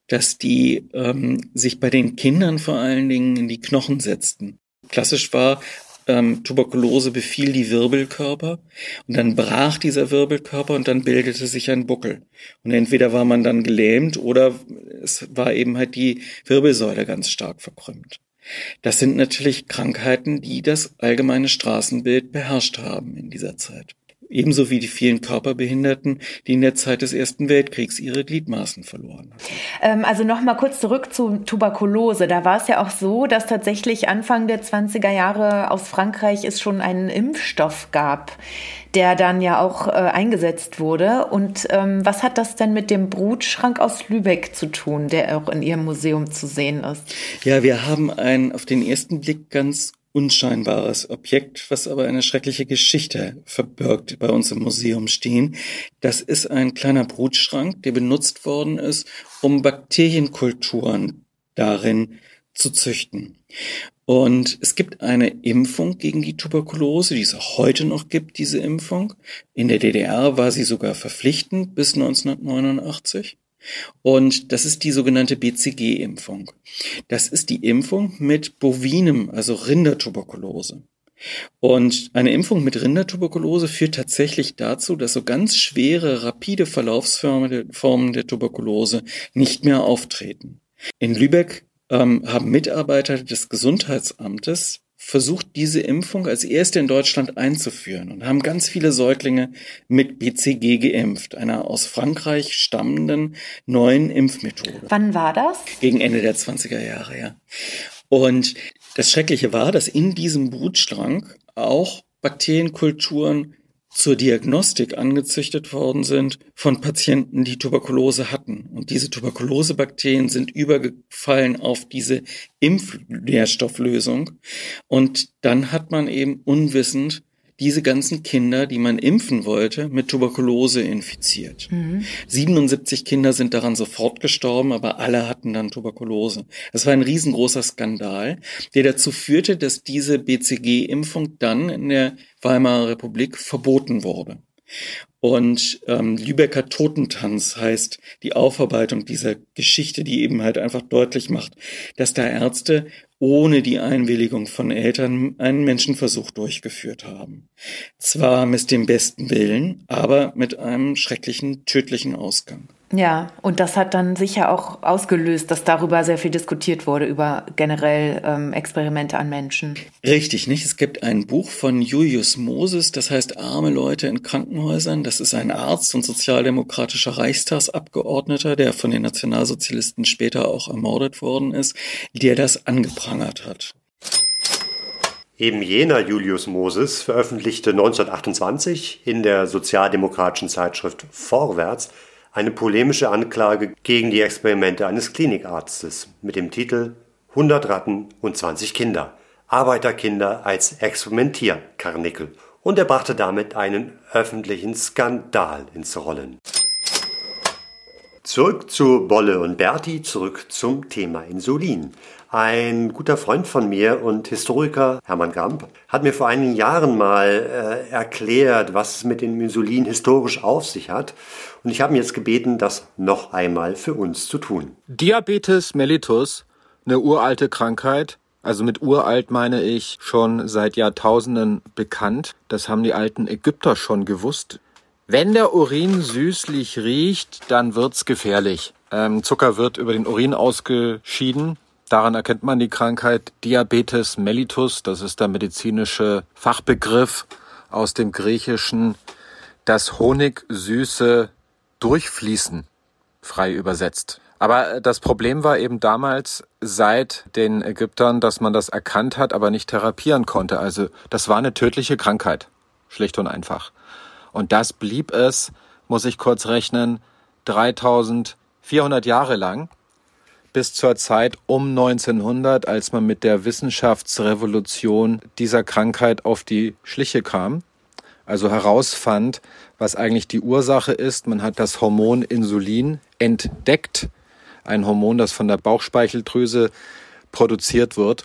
dass die ähm, sich bei den Kindern vor allen Dingen in die Knochen setzten. Klassisch war, ähm, Tuberkulose befiel die Wirbelkörper und dann brach dieser Wirbelkörper und dann bildete sich ein Buckel. Und entweder war man dann gelähmt oder es war eben halt die Wirbelsäule ganz stark verkrümmt. Das sind natürlich Krankheiten, die das allgemeine Straßenbild beherrscht haben in dieser Zeit ebenso wie die vielen Körperbehinderten, die in der Zeit des Ersten Weltkriegs ihre Gliedmaßen verloren hatten. Ähm, also nochmal kurz zurück zu Tuberkulose. Da war es ja auch so, dass tatsächlich Anfang der 20er Jahre aus Frankreich es schon einen Impfstoff gab, der dann ja auch äh, eingesetzt wurde. Und ähm, was hat das denn mit dem Brutschrank aus Lübeck zu tun, der auch in Ihrem Museum zu sehen ist? Ja, wir haben ein auf den ersten Blick ganz unscheinbares Objekt, was aber eine schreckliche Geschichte verbirgt, bei uns im Museum stehen. Das ist ein kleiner Brutschrank, der benutzt worden ist, um Bakterienkulturen darin zu züchten. Und es gibt eine Impfung gegen die Tuberkulose, die es auch heute noch gibt, diese Impfung. In der DDR war sie sogar verpflichtend bis 1989. Und das ist die sogenannte BCG-Impfung. Das ist die Impfung mit bovinem, also Rindertuberkulose. Und eine Impfung mit Rindertuberkulose führt tatsächlich dazu, dass so ganz schwere, rapide Verlaufsformen der Tuberkulose nicht mehr auftreten. In Lübeck ähm, haben Mitarbeiter des Gesundheitsamtes versucht, diese Impfung als erste in Deutschland einzuführen und haben ganz viele Säuglinge mit BCG geimpft, einer aus Frankreich stammenden neuen Impfmethode. Wann war das? Gegen Ende der 20er Jahre, ja. Und das Schreckliche war, dass in diesem Brutstrang auch Bakterienkulturen zur Diagnostik angezüchtet worden sind von Patienten, die Tuberkulose hatten. Und diese Tuberkulosebakterien sind übergefallen auf diese Impfnährstofflösung. Und dann hat man eben unwissend diese ganzen Kinder, die man impfen wollte, mit Tuberkulose infiziert. Mhm. 77 Kinder sind daran sofort gestorben, aber alle hatten dann Tuberkulose. Das war ein riesengroßer Skandal, der dazu führte, dass diese BCG-Impfung dann in der Weimarer Republik verboten wurde. Und ähm, Lübecker Totentanz heißt die Aufarbeitung dieser Geschichte, die eben halt einfach deutlich macht, dass da Ärzte ohne die Einwilligung von Eltern einen Menschenversuch durchgeführt haben. Zwar mit dem besten Willen, aber mit einem schrecklichen, tödlichen Ausgang. Ja, und das hat dann sicher auch ausgelöst, dass darüber sehr viel diskutiert wurde, über generell ähm, Experimente an Menschen. Richtig, nicht? Es gibt ein Buch von Julius Moses, das heißt Arme Leute in Krankenhäusern. Das ist ein Arzt und sozialdemokratischer Reichstagsabgeordneter, der von den Nationalsozialisten später auch ermordet worden ist, der das angeprangert hat. Eben jener Julius Moses veröffentlichte 1928 in der sozialdemokratischen Zeitschrift Vorwärts eine polemische Anklage gegen die Experimente eines Klinikarztes mit dem Titel 100 Ratten und 20 Kinder. Arbeiterkinder als Experimentierkarnickel. Und er brachte damit einen öffentlichen Skandal ins Rollen. Zurück zu Bolle und Berti, zurück zum Thema Insulin. Ein guter Freund von mir und Historiker, Hermann Gramp, hat mir vor einigen Jahren mal äh, erklärt, was es mit dem Insulin historisch auf sich hat. Und ich habe ihn jetzt gebeten, das noch einmal für uns zu tun. Diabetes mellitus, eine uralte Krankheit. Also mit uralt meine ich schon seit Jahrtausenden bekannt. Das haben die alten Ägypter schon gewusst. Wenn der Urin süßlich riecht, dann wird's gefährlich. Ähm, Zucker wird über den Urin ausgeschieden. Daran erkennt man die Krankheit Diabetes mellitus. Das ist der medizinische Fachbegriff aus dem Griechischen. Das honigsüße Durchfließen, frei übersetzt. Aber das Problem war eben damals seit den Ägyptern, dass man das erkannt hat, aber nicht therapieren konnte. Also das war eine tödliche Krankheit. Schlicht und einfach. Und das blieb es, muss ich kurz rechnen, 3400 Jahre lang bis zur Zeit um 1900, als man mit der Wissenschaftsrevolution dieser Krankheit auf die Schliche kam. Also herausfand, was eigentlich die Ursache ist. Man hat das Hormon Insulin entdeckt. Ein Hormon, das von der Bauchspeicheldrüse produziert wird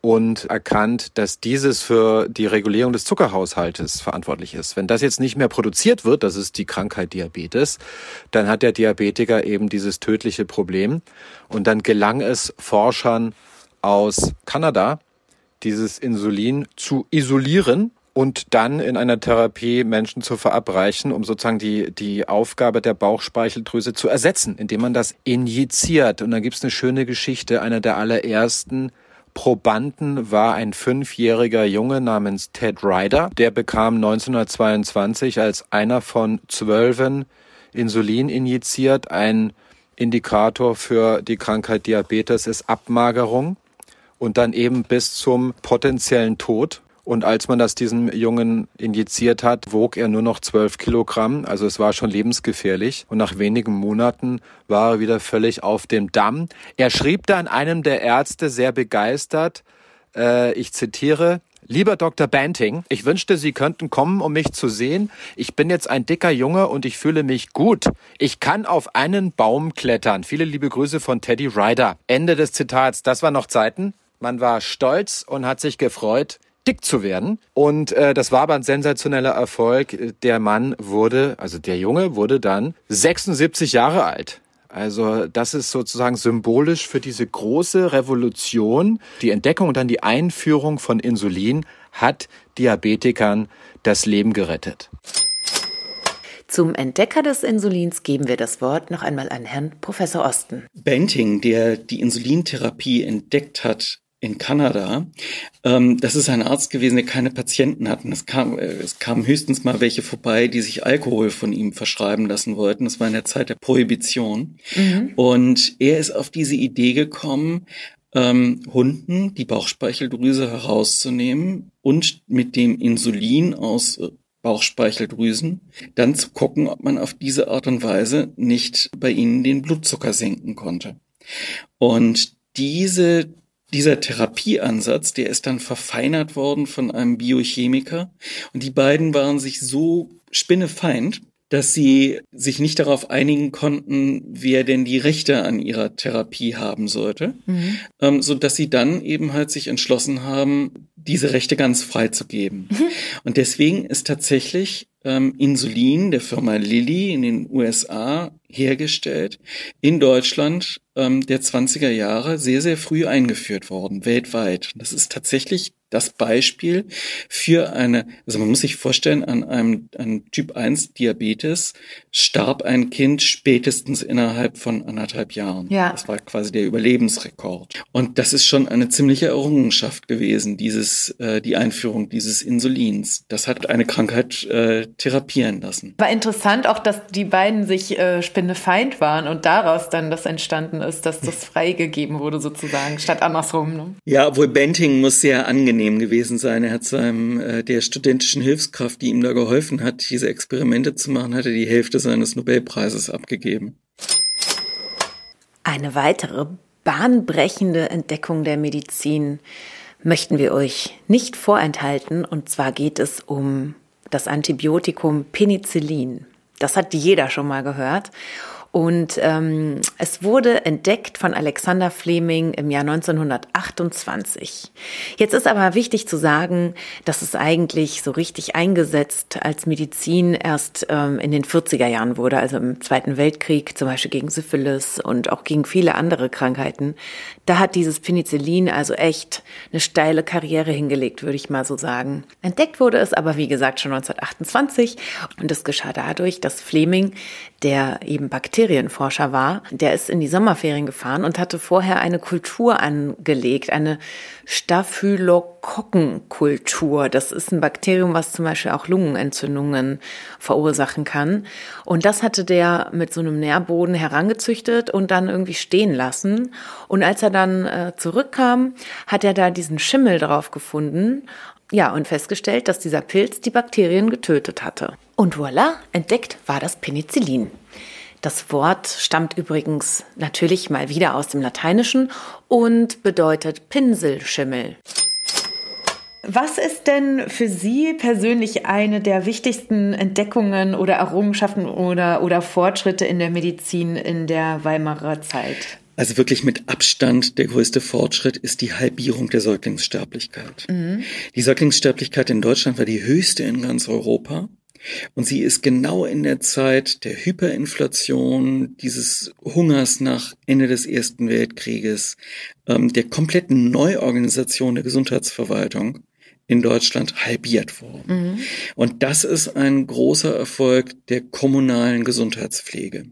und erkannt, dass dieses für die Regulierung des Zuckerhaushaltes verantwortlich ist. Wenn das jetzt nicht mehr produziert wird, das ist die Krankheit Diabetes, dann hat der Diabetiker eben dieses tödliche Problem. Und dann gelang es Forschern aus Kanada, dieses Insulin zu isolieren und dann in einer Therapie Menschen zu verabreichen, um sozusagen die, die Aufgabe der Bauchspeicheldrüse zu ersetzen, indem man das injiziert. Und da gibt es eine schöne Geschichte, einer der allerersten Probanden war ein fünfjähriger Junge namens Ted Ryder. Der bekam 1922 als einer von zwölfen Insulin injiziert. Ein Indikator für die Krankheit Diabetes ist Abmagerung und dann eben bis zum potenziellen Tod. Und als man das diesem Jungen injiziert hat, wog er nur noch 12 Kilogramm. Also es war schon lebensgefährlich. Und nach wenigen Monaten war er wieder völlig auf dem Damm. Er schrieb dann einem der Ärzte sehr begeistert, äh, ich zitiere, Lieber Dr. Banting, ich wünschte, Sie könnten kommen, um mich zu sehen. Ich bin jetzt ein dicker Junge und ich fühle mich gut. Ich kann auf einen Baum klettern. Viele liebe Grüße von Teddy Ryder. Ende des Zitats. Das war noch Zeiten. Man war stolz und hat sich gefreut dick zu werden. Und äh, das war aber ein sensationeller Erfolg. Der Mann wurde, also der Junge wurde dann 76 Jahre alt. Also das ist sozusagen symbolisch für diese große Revolution. Die Entdeckung und dann die Einführung von Insulin hat Diabetikern das Leben gerettet. Zum Entdecker des Insulins geben wir das Wort noch einmal an Herrn Professor Osten. Benting, der die Insulintherapie entdeckt hat, in Kanada. Ähm, das ist ein Arzt gewesen, der keine Patienten hatten. Es kam, äh, es kamen höchstens mal welche vorbei, die sich Alkohol von ihm verschreiben lassen wollten. Das war in der Zeit der Prohibition. Mhm. Und er ist auf diese Idee gekommen, ähm, Hunden die Bauchspeicheldrüse herauszunehmen und mit dem Insulin aus äh, Bauchspeicheldrüsen, dann zu gucken, ob man auf diese Art und Weise nicht bei ihnen den Blutzucker senken konnte. Und diese dieser Therapieansatz, der ist dann verfeinert worden von einem Biochemiker. Und die beiden waren sich so spinnefeind, dass sie sich nicht darauf einigen konnten, wer denn die Rechte an ihrer Therapie haben sollte, mhm. ähm, so dass sie dann eben halt sich entschlossen haben, diese Rechte ganz freizugeben. Mhm. Und deswegen ist tatsächlich ähm, Insulin der Firma Lilly in den USA hergestellt, in Deutschland ähm, der 20er Jahre sehr, sehr früh eingeführt worden, weltweit. Das ist tatsächlich das Beispiel für eine, also man muss sich vorstellen, an einem, an Typ 1 Diabetes starb ein Kind spätestens innerhalb von anderthalb Jahren. Ja. Das war quasi der Überlebensrekord. Und das ist schon eine ziemliche Errungenschaft gewesen, dieses, äh, die Einführung dieses Insulins. Das hat eine Krankheit äh, therapieren lassen. War interessant auch, dass die beiden sich äh, Spinnefeind waren und daraus dann das entstanden ist, dass das [laughs] freigegeben wurde sozusagen, statt andersrum. Ne? Ja, obwohl Benting muss sehr angenehm gewesen sein. Er hat seinem, äh, der studentischen Hilfskraft, die ihm da geholfen hat, diese Experimente zu machen, hat er die Hälfte seines Nobelpreises abgegeben. Eine weitere bahnbrechende Entdeckung der Medizin möchten wir euch nicht vorenthalten. Und zwar geht es um das Antibiotikum Penicillin. Das hat jeder schon mal gehört. Und ähm, es wurde entdeckt von Alexander Fleming im Jahr 1928. Jetzt ist aber wichtig zu sagen, dass es eigentlich so richtig eingesetzt als Medizin erst ähm, in den 40er Jahren wurde, also im Zweiten Weltkrieg, zum Beispiel gegen Syphilis und auch gegen viele andere Krankheiten. Da hat dieses Penicillin also echt eine steile Karriere hingelegt, würde ich mal so sagen. Entdeckt wurde es aber, wie gesagt, schon 1928 und das geschah dadurch, dass Fleming, der eben Bakterienforscher war, der ist in die Sommerferien gefahren und hatte vorher eine Kultur angelegt, eine Staphylokokkenkultur. Das ist ein Bakterium, was zum Beispiel auch Lungenentzündungen verursachen kann. Und das hatte der mit so einem Nährboden herangezüchtet und dann irgendwie stehen lassen. Und als er dann äh, zurückkam, hat er da diesen Schimmel drauf gefunden. Ja, und festgestellt, dass dieser Pilz die Bakterien getötet hatte. Und voilà, entdeckt war das Penicillin. Das Wort stammt übrigens natürlich mal wieder aus dem Lateinischen und bedeutet Pinselschimmel. Was ist denn für Sie persönlich eine der wichtigsten Entdeckungen oder Errungenschaften oder, oder Fortschritte in der Medizin in der Weimarer Zeit? Also wirklich mit Abstand der größte Fortschritt ist die Halbierung der Säuglingssterblichkeit. Mhm. Die Säuglingssterblichkeit in Deutschland war die höchste in ganz Europa. Und sie ist genau in der Zeit der Hyperinflation, dieses Hungers nach Ende des Ersten Weltkrieges, ähm, der kompletten Neuorganisation der Gesundheitsverwaltung in Deutschland halbiert worden. Mhm. Und das ist ein großer Erfolg der kommunalen Gesundheitspflege.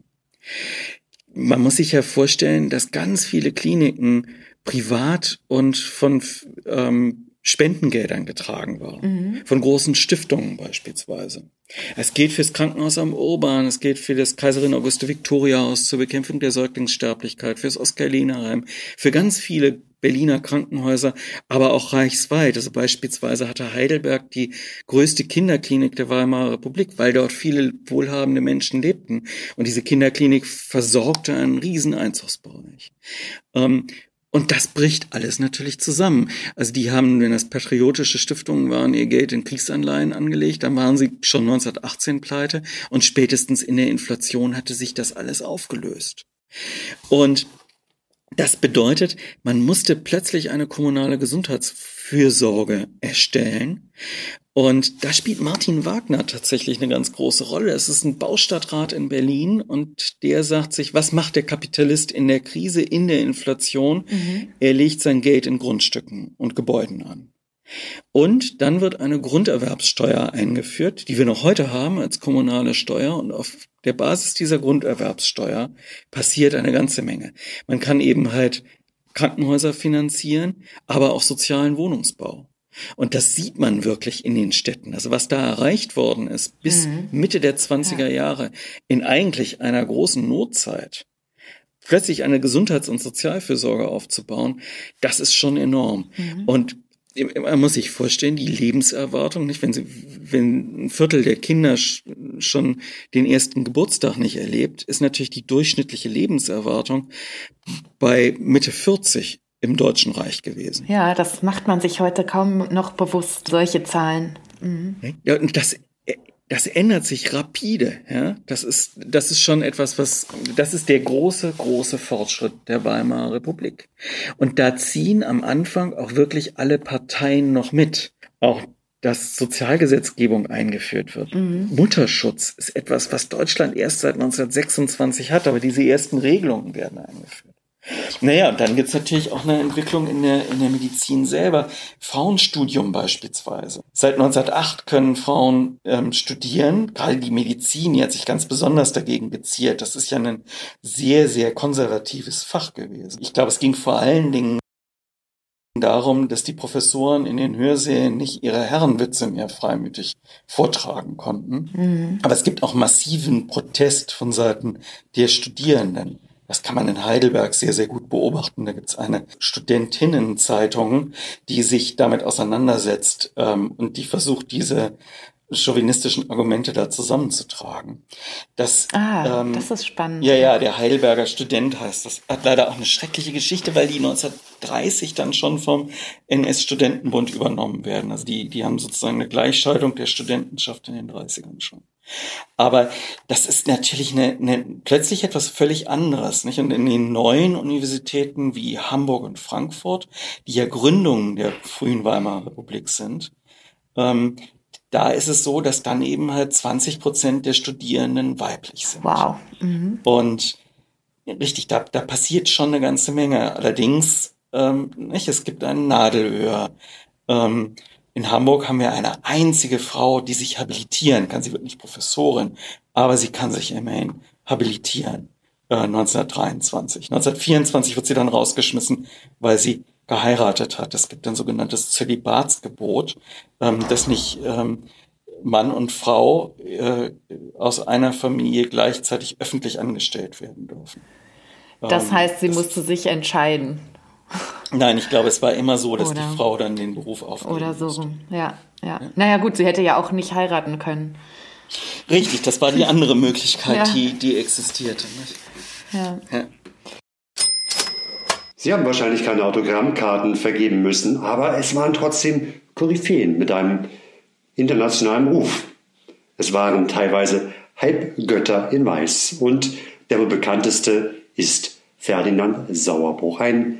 Man muss sich ja vorstellen, dass ganz viele Kliniken privat und von ähm, Spendengeldern getragen war, mhm. von großen Stiftungen beispielsweise. Es geht fürs Krankenhaus am Urban, es geht für das Kaiserin Auguste Victoria Haus zur Bekämpfung der Säuglingssterblichkeit, fürs Oskar-Lehner-Heim, für ganz viele Berliner Krankenhäuser, aber auch reichsweit. Also beispielsweise hatte Heidelberg die größte Kinderklinik der Weimarer Republik, weil dort viele wohlhabende Menschen lebten. Und diese Kinderklinik versorgte einen riesen Einzugsbereich. Ähm, und das bricht alles natürlich zusammen. Also die haben, wenn das patriotische Stiftungen waren, ihr Geld in Kriegsanleihen angelegt, dann waren sie schon 1918 pleite und spätestens in der Inflation hatte sich das alles aufgelöst. Und das bedeutet, man musste plötzlich eine kommunale Gesundheitsfürsorge erstellen. Und da spielt Martin Wagner tatsächlich eine ganz große Rolle. Es ist ein Baustadtrat in Berlin und der sagt sich, was macht der Kapitalist in der Krise, in der Inflation? Mhm. Er legt sein Geld in Grundstücken und Gebäuden an. Und dann wird eine Grunderwerbssteuer eingeführt, die wir noch heute haben als kommunale Steuer. Und auf der Basis dieser Grunderwerbssteuer passiert eine ganze Menge. Man kann eben halt Krankenhäuser finanzieren, aber auch sozialen Wohnungsbau. Und das sieht man wirklich in den Städten. Also was da erreicht worden ist bis mhm. Mitte der 20er Jahre in eigentlich einer großen Notzeit, plötzlich eine Gesundheits- und Sozialfürsorge aufzubauen, das ist schon enorm. Mhm. Und man muss sich vorstellen, die Lebenserwartung, nicht, wenn sie, wenn ein Viertel der Kinder schon den ersten Geburtstag nicht erlebt, ist natürlich die durchschnittliche Lebenserwartung bei Mitte 40 im Deutschen Reich gewesen. Ja, das macht man sich heute kaum noch bewusst, solche Zahlen. Mhm. Ja, und das das ändert sich rapide. Ja? Das, ist, das ist schon etwas, was, das ist der große, große Fortschritt der Weimarer Republik. Und da ziehen am Anfang auch wirklich alle Parteien noch mit. Auch dass Sozialgesetzgebung eingeführt wird. Mhm. Mutterschutz ist etwas, was Deutschland erst seit 1926 hat, aber diese ersten Regelungen werden eingeführt. Naja, dann gibt's natürlich auch eine Entwicklung in der, in der Medizin selber. Frauenstudium beispielsweise. Seit 1908 können Frauen ähm, studieren. Gerade die Medizin, die hat sich ganz besonders dagegen geziert. Das ist ja ein sehr, sehr konservatives Fach gewesen. Ich glaube, es ging vor allen Dingen darum, dass die Professoren in den Hörsälen nicht ihre Herrenwitze mehr freimütig vortragen konnten. Mhm. Aber es gibt auch massiven Protest von Seiten der Studierenden. Das kann man in Heidelberg sehr, sehr gut beobachten. Da gibt es eine Studentinnenzeitung, die sich damit auseinandersetzt ähm, und die versucht, diese chauvinistischen Argumente da zusammenzutragen. Das, ah, ähm, das ist spannend. Ja, ja, der Heidelberger Student heißt das. Hat leider auch eine schreckliche Geschichte, weil die 1930 dann schon vom NS-Studentenbund übernommen werden. Also die, die haben sozusagen eine Gleichschaltung der Studentenschaft in den 30ern schon. Aber das ist natürlich eine, eine, plötzlich etwas völlig anderes. Nicht? Und in den neuen Universitäten wie Hamburg und Frankfurt, die ja Gründungen der frühen Weimarer Republik sind, ähm, da ist es so, dass dann eben halt 20 Prozent der Studierenden weiblich sind. Wow. Mhm. Und richtig, da, da passiert schon eine ganze Menge. Allerdings, ähm, nicht, es gibt einen Nadelöhr. Ähm, in Hamburg haben wir eine einzige Frau, die sich habilitieren kann. Sie wird nicht Professorin, aber sie kann sich immerhin habilitieren. Äh, 1923. 1924 wird sie dann rausgeschmissen, weil sie geheiratet hat. Es gibt ein sogenanntes Zölibatsgebot, ähm, dass nicht ähm, Mann und Frau äh, aus einer Familie gleichzeitig öffentlich angestellt werden dürfen. Das ähm, heißt, sie musste sich entscheiden. Nein, ich glaube, es war immer so, dass oder, die Frau dann den Beruf aufgeben Oder so, ja, ja, ja. Naja gut, sie hätte ja auch nicht heiraten können. Richtig, das war die andere [laughs] Möglichkeit, ja. die, die existierte. Ja. ja. Sie haben wahrscheinlich keine Autogrammkarten vergeben müssen, aber es waren trotzdem Koryphäen mit einem internationalen Ruf. Es waren teilweise Halbgötter in Weiß und der wohl bekannteste ist Ferdinand Sauerbruch, ein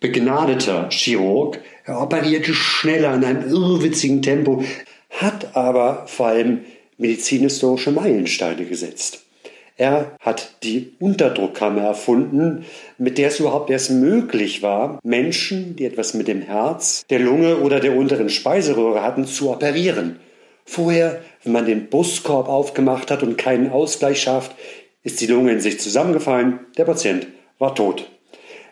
begnadeter Chirurg. Er operierte schneller in einem irrwitzigen Tempo, hat aber vor allem medizinhistorische Meilensteine gesetzt. Er hat die Unterdruckkammer erfunden, mit der es überhaupt erst möglich war, Menschen, die etwas mit dem Herz, der Lunge oder der unteren Speiseröhre hatten, zu operieren. Vorher, wenn man den Brustkorb aufgemacht hat und keinen Ausgleich schafft, ist die Lunge in sich zusammengefallen, der Patient war tot.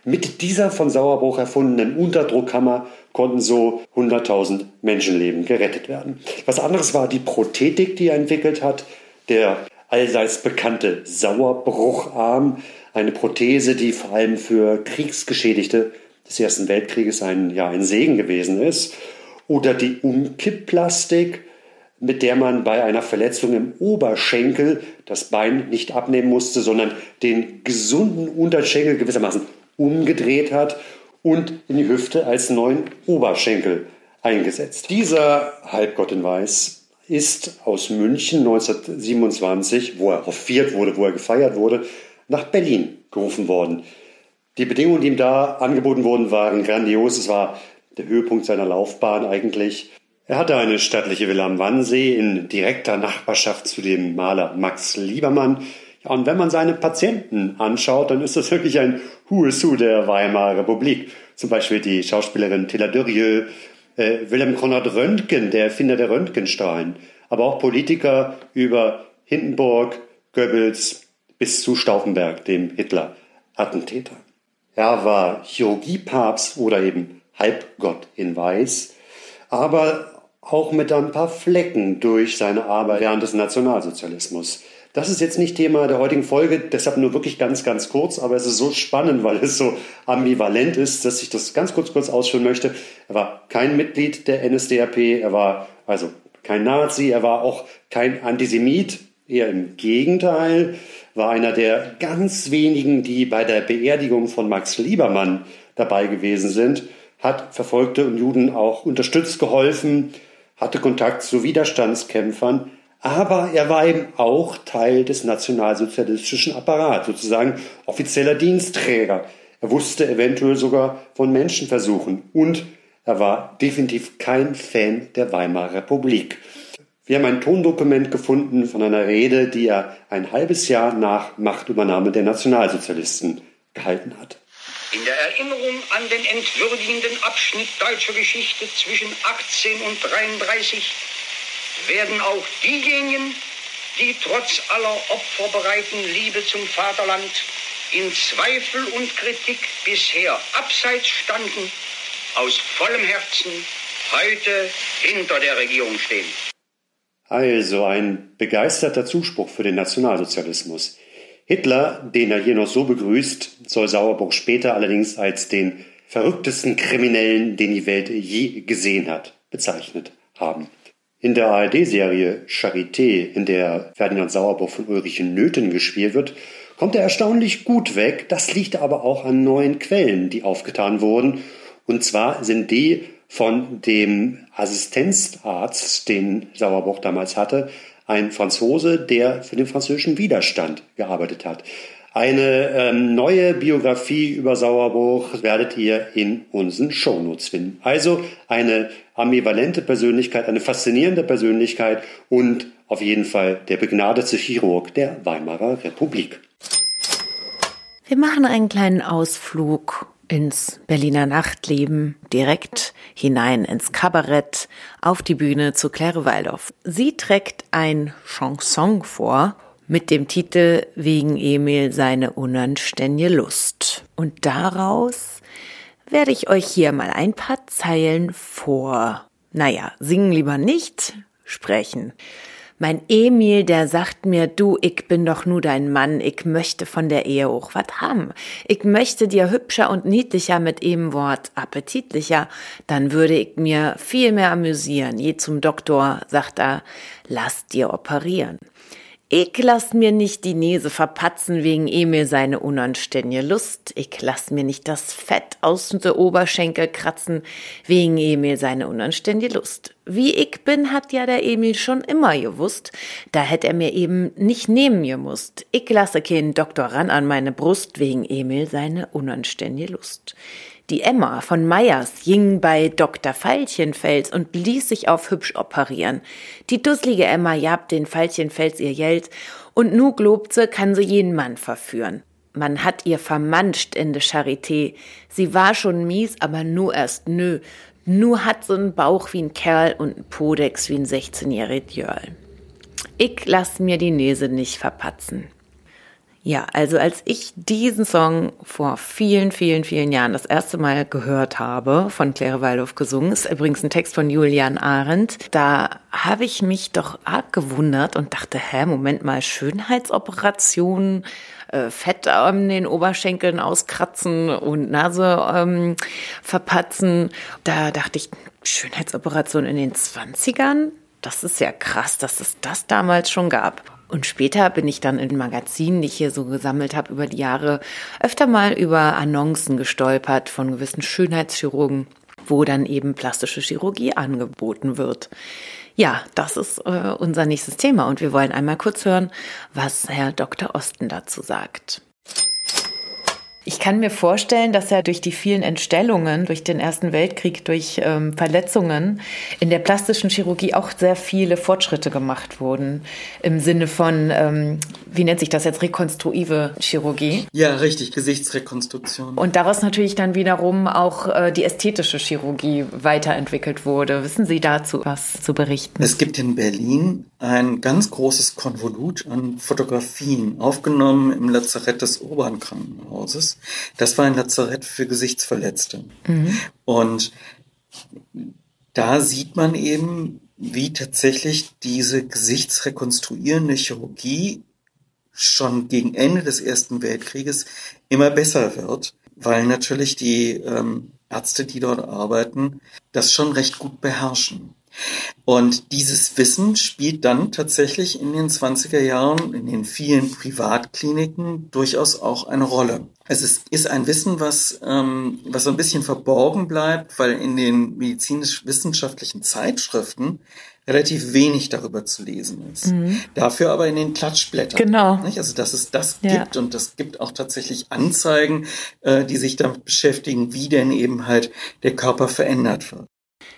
Mit dieser von Sauerbruch erfundenen Unterdruckkammer konnten so 100.000 Menschenleben gerettet werden. Was anderes war die Prothetik, die er entwickelt hat, der allseits bekannte Sauerbrucharm, eine Prothese, die vor allem für Kriegsgeschädigte des Ersten Weltkrieges ein, ja, ein Segen gewesen ist, oder die Umkippplastik, mit der man bei einer Verletzung im Oberschenkel das Bein nicht abnehmen musste, sondern den gesunden Unterschenkel gewissermaßen umgedreht hat und in die Hüfte als neuen Oberschenkel eingesetzt. Dieser Halbgott in Weiß ist aus München 1927, wo er hofiert wurde, wo er gefeiert wurde, nach Berlin gerufen worden. Die Bedingungen, die ihm da angeboten wurden, waren grandios. Es war der Höhepunkt seiner Laufbahn eigentlich. Er hatte eine stattliche Villa am Wannsee in direkter Nachbarschaft zu dem Maler Max Liebermann. Und wenn man seine Patienten anschaut, dann ist das wirklich ein Who is Who der Weimarer Republik. Zum Beispiel die Schauspielerin Tilla Durieux, äh, Wilhelm Konrad Röntgen, der Erfinder der Röntgenstrahlen, aber auch Politiker über Hindenburg, Goebbels bis zu Stauffenberg, dem Hitler-Attentäter. Er war Chirurgiepapst oder eben Halbgott in Weiß, aber auch mit ein paar Flecken durch seine Arbeit während des Nationalsozialismus. Das ist jetzt nicht Thema der heutigen Folge, deshalb nur wirklich ganz, ganz kurz, aber es ist so spannend, weil es so ambivalent ist, dass ich das ganz kurz, kurz ausführen möchte. Er war kein Mitglied der NSDAP, er war also kein Nazi, er war auch kein Antisemit, eher im Gegenteil, war einer der ganz wenigen, die bei der Beerdigung von Max Liebermann dabei gewesen sind, hat Verfolgte und Juden auch unterstützt, geholfen, hatte Kontakt zu Widerstandskämpfern, aber er war eben auch Teil des nationalsozialistischen Apparats, sozusagen offizieller Dienstträger. Er wusste eventuell sogar von Menschenversuchen und er war definitiv kein Fan der Weimarer Republik. Wir haben ein Tondokument gefunden von einer Rede, die er ein halbes Jahr nach Machtübernahme der Nationalsozialisten gehalten hat. In der Erinnerung an den entwürdigenden Abschnitt deutscher Geschichte zwischen 18 und 33 werden auch diejenigen, die trotz aller opferbereiten Liebe zum Vaterland in Zweifel und Kritik bisher abseits standen, aus vollem Herzen heute hinter der Regierung stehen. Also ein begeisterter Zuspruch für den Nationalsozialismus. Hitler, den er hier noch so begrüßt, soll Sauerburg später allerdings als den verrücktesten Kriminellen, den die Welt je gesehen hat, bezeichnet haben. In der ARD-Serie Charité, in der Ferdinand Sauerburg von Ulrich Nöthen gespielt wird, kommt er erstaunlich gut weg. Das liegt aber auch an neuen Quellen, die aufgetan wurden. Und zwar sind die von dem Assistenzarzt, den Sauerburg damals hatte, ein Franzose, der für den französischen Widerstand gearbeitet hat. Eine ähm, neue Biografie über Sauerbruch werdet ihr in unseren Shownotes finden. Also eine ambivalente Persönlichkeit, eine faszinierende Persönlichkeit und auf jeden Fall der begnadete Chirurg der Weimarer Republik. Wir machen einen kleinen Ausflug ins Berliner Nachtleben, direkt hinein ins Kabarett, auf die Bühne zu Claire Waldorf. Sie trägt ein Chanson vor mit dem Titel Wegen Emil seine unanständige Lust. Und daraus werde ich euch hier mal ein paar Zeilen vor. Naja, singen lieber nicht, sprechen. Mein Emil, der sagt mir, du, ich bin doch nur dein Mann, ich möchte von der Ehe auch was haben. Ich möchte dir hübscher und niedlicher mit eben Wort appetitlicher, dann würde ich mir viel mehr amüsieren. Je zum Doktor, sagt er, lass dir operieren. Ich lass mir nicht die Nese verpatzen wegen Emil seine unanständige Lust. Ich lass mir nicht das Fett aus de Oberschenkel kratzen wegen Emil seine unanständige Lust. Wie ich bin, hat ja der Emil schon immer gewusst. Da hätte er mir eben nicht nehmen gemusst. Ich lasse keinen Doktor ran an meine Brust wegen Emil seine unanständige Lust. Die Emma von Meyers ging bei Dr. Veilchenfels und ließ sich auf hübsch operieren. Die dusselige Emma jabt den Veilchenfels ihr Geld und nu globt sie, kann sie jeden Mann verführen. Man hat ihr vermanscht in de Charité. Sie war schon mies, aber nu erst nö. Nu hat sie einen Bauch wie ein Kerl und einen Podex wie ein 16-jähriges Jörl. Ich lass mir die Nese nicht verpatzen. Ja, also als ich diesen Song vor vielen, vielen, vielen Jahren das erste Mal gehört habe, von Claire Waldorf gesungen, ist übrigens ein Text von Julian Arendt, da habe ich mich doch arg gewundert und dachte, hä, Moment mal, Schönheitsoperationen, äh, Fett an den Oberschenkeln auskratzen und Nase ähm, verpatzen. Da dachte ich, Schönheitsoperation in den 20ern? Das ist ja krass, dass es das damals schon gab. Und später bin ich dann in Magazinen, die ich hier so gesammelt habe über die Jahre, öfter mal über Annoncen gestolpert von gewissen Schönheitschirurgen, wo dann eben plastische Chirurgie angeboten wird. Ja, das ist äh, unser nächstes Thema und wir wollen einmal kurz hören, was Herr Dr. Osten dazu sagt. Ich kann mir vorstellen, dass ja durch die vielen Entstellungen, durch den Ersten Weltkrieg, durch ähm, Verletzungen in der plastischen Chirurgie auch sehr viele Fortschritte gemacht wurden. Im Sinne von, ähm, wie nennt sich das jetzt, rekonstruive Chirurgie? Ja, richtig, Gesichtsrekonstruktion. Und daraus natürlich dann wiederum auch äh, die ästhetische Chirurgie weiterentwickelt wurde. Wissen Sie dazu was zu berichten? Es gibt in Berlin ein ganz großes Konvolut an Fotografien, aufgenommen im Lazarett des Das war ein Lazarett für Gesichtsverletzte. Mhm. Und da sieht man eben, wie tatsächlich diese gesichtsrekonstruierende Chirurgie schon gegen Ende des Ersten Weltkrieges immer besser wird, weil natürlich die ähm, Ärzte, die dort arbeiten, das schon recht gut beherrschen. Und dieses Wissen spielt dann tatsächlich in den 20er Jahren in den vielen Privatkliniken durchaus auch eine Rolle. Also es ist ein Wissen, was, ähm, was so ein bisschen verborgen bleibt, weil in den medizinisch-wissenschaftlichen Zeitschriften relativ wenig darüber zu lesen ist. Mhm. Dafür aber in den Klatschblättern. Genau. Nicht? Also dass es das ja. gibt und das gibt auch tatsächlich Anzeigen, äh, die sich damit beschäftigen, wie denn eben halt der Körper verändert wird.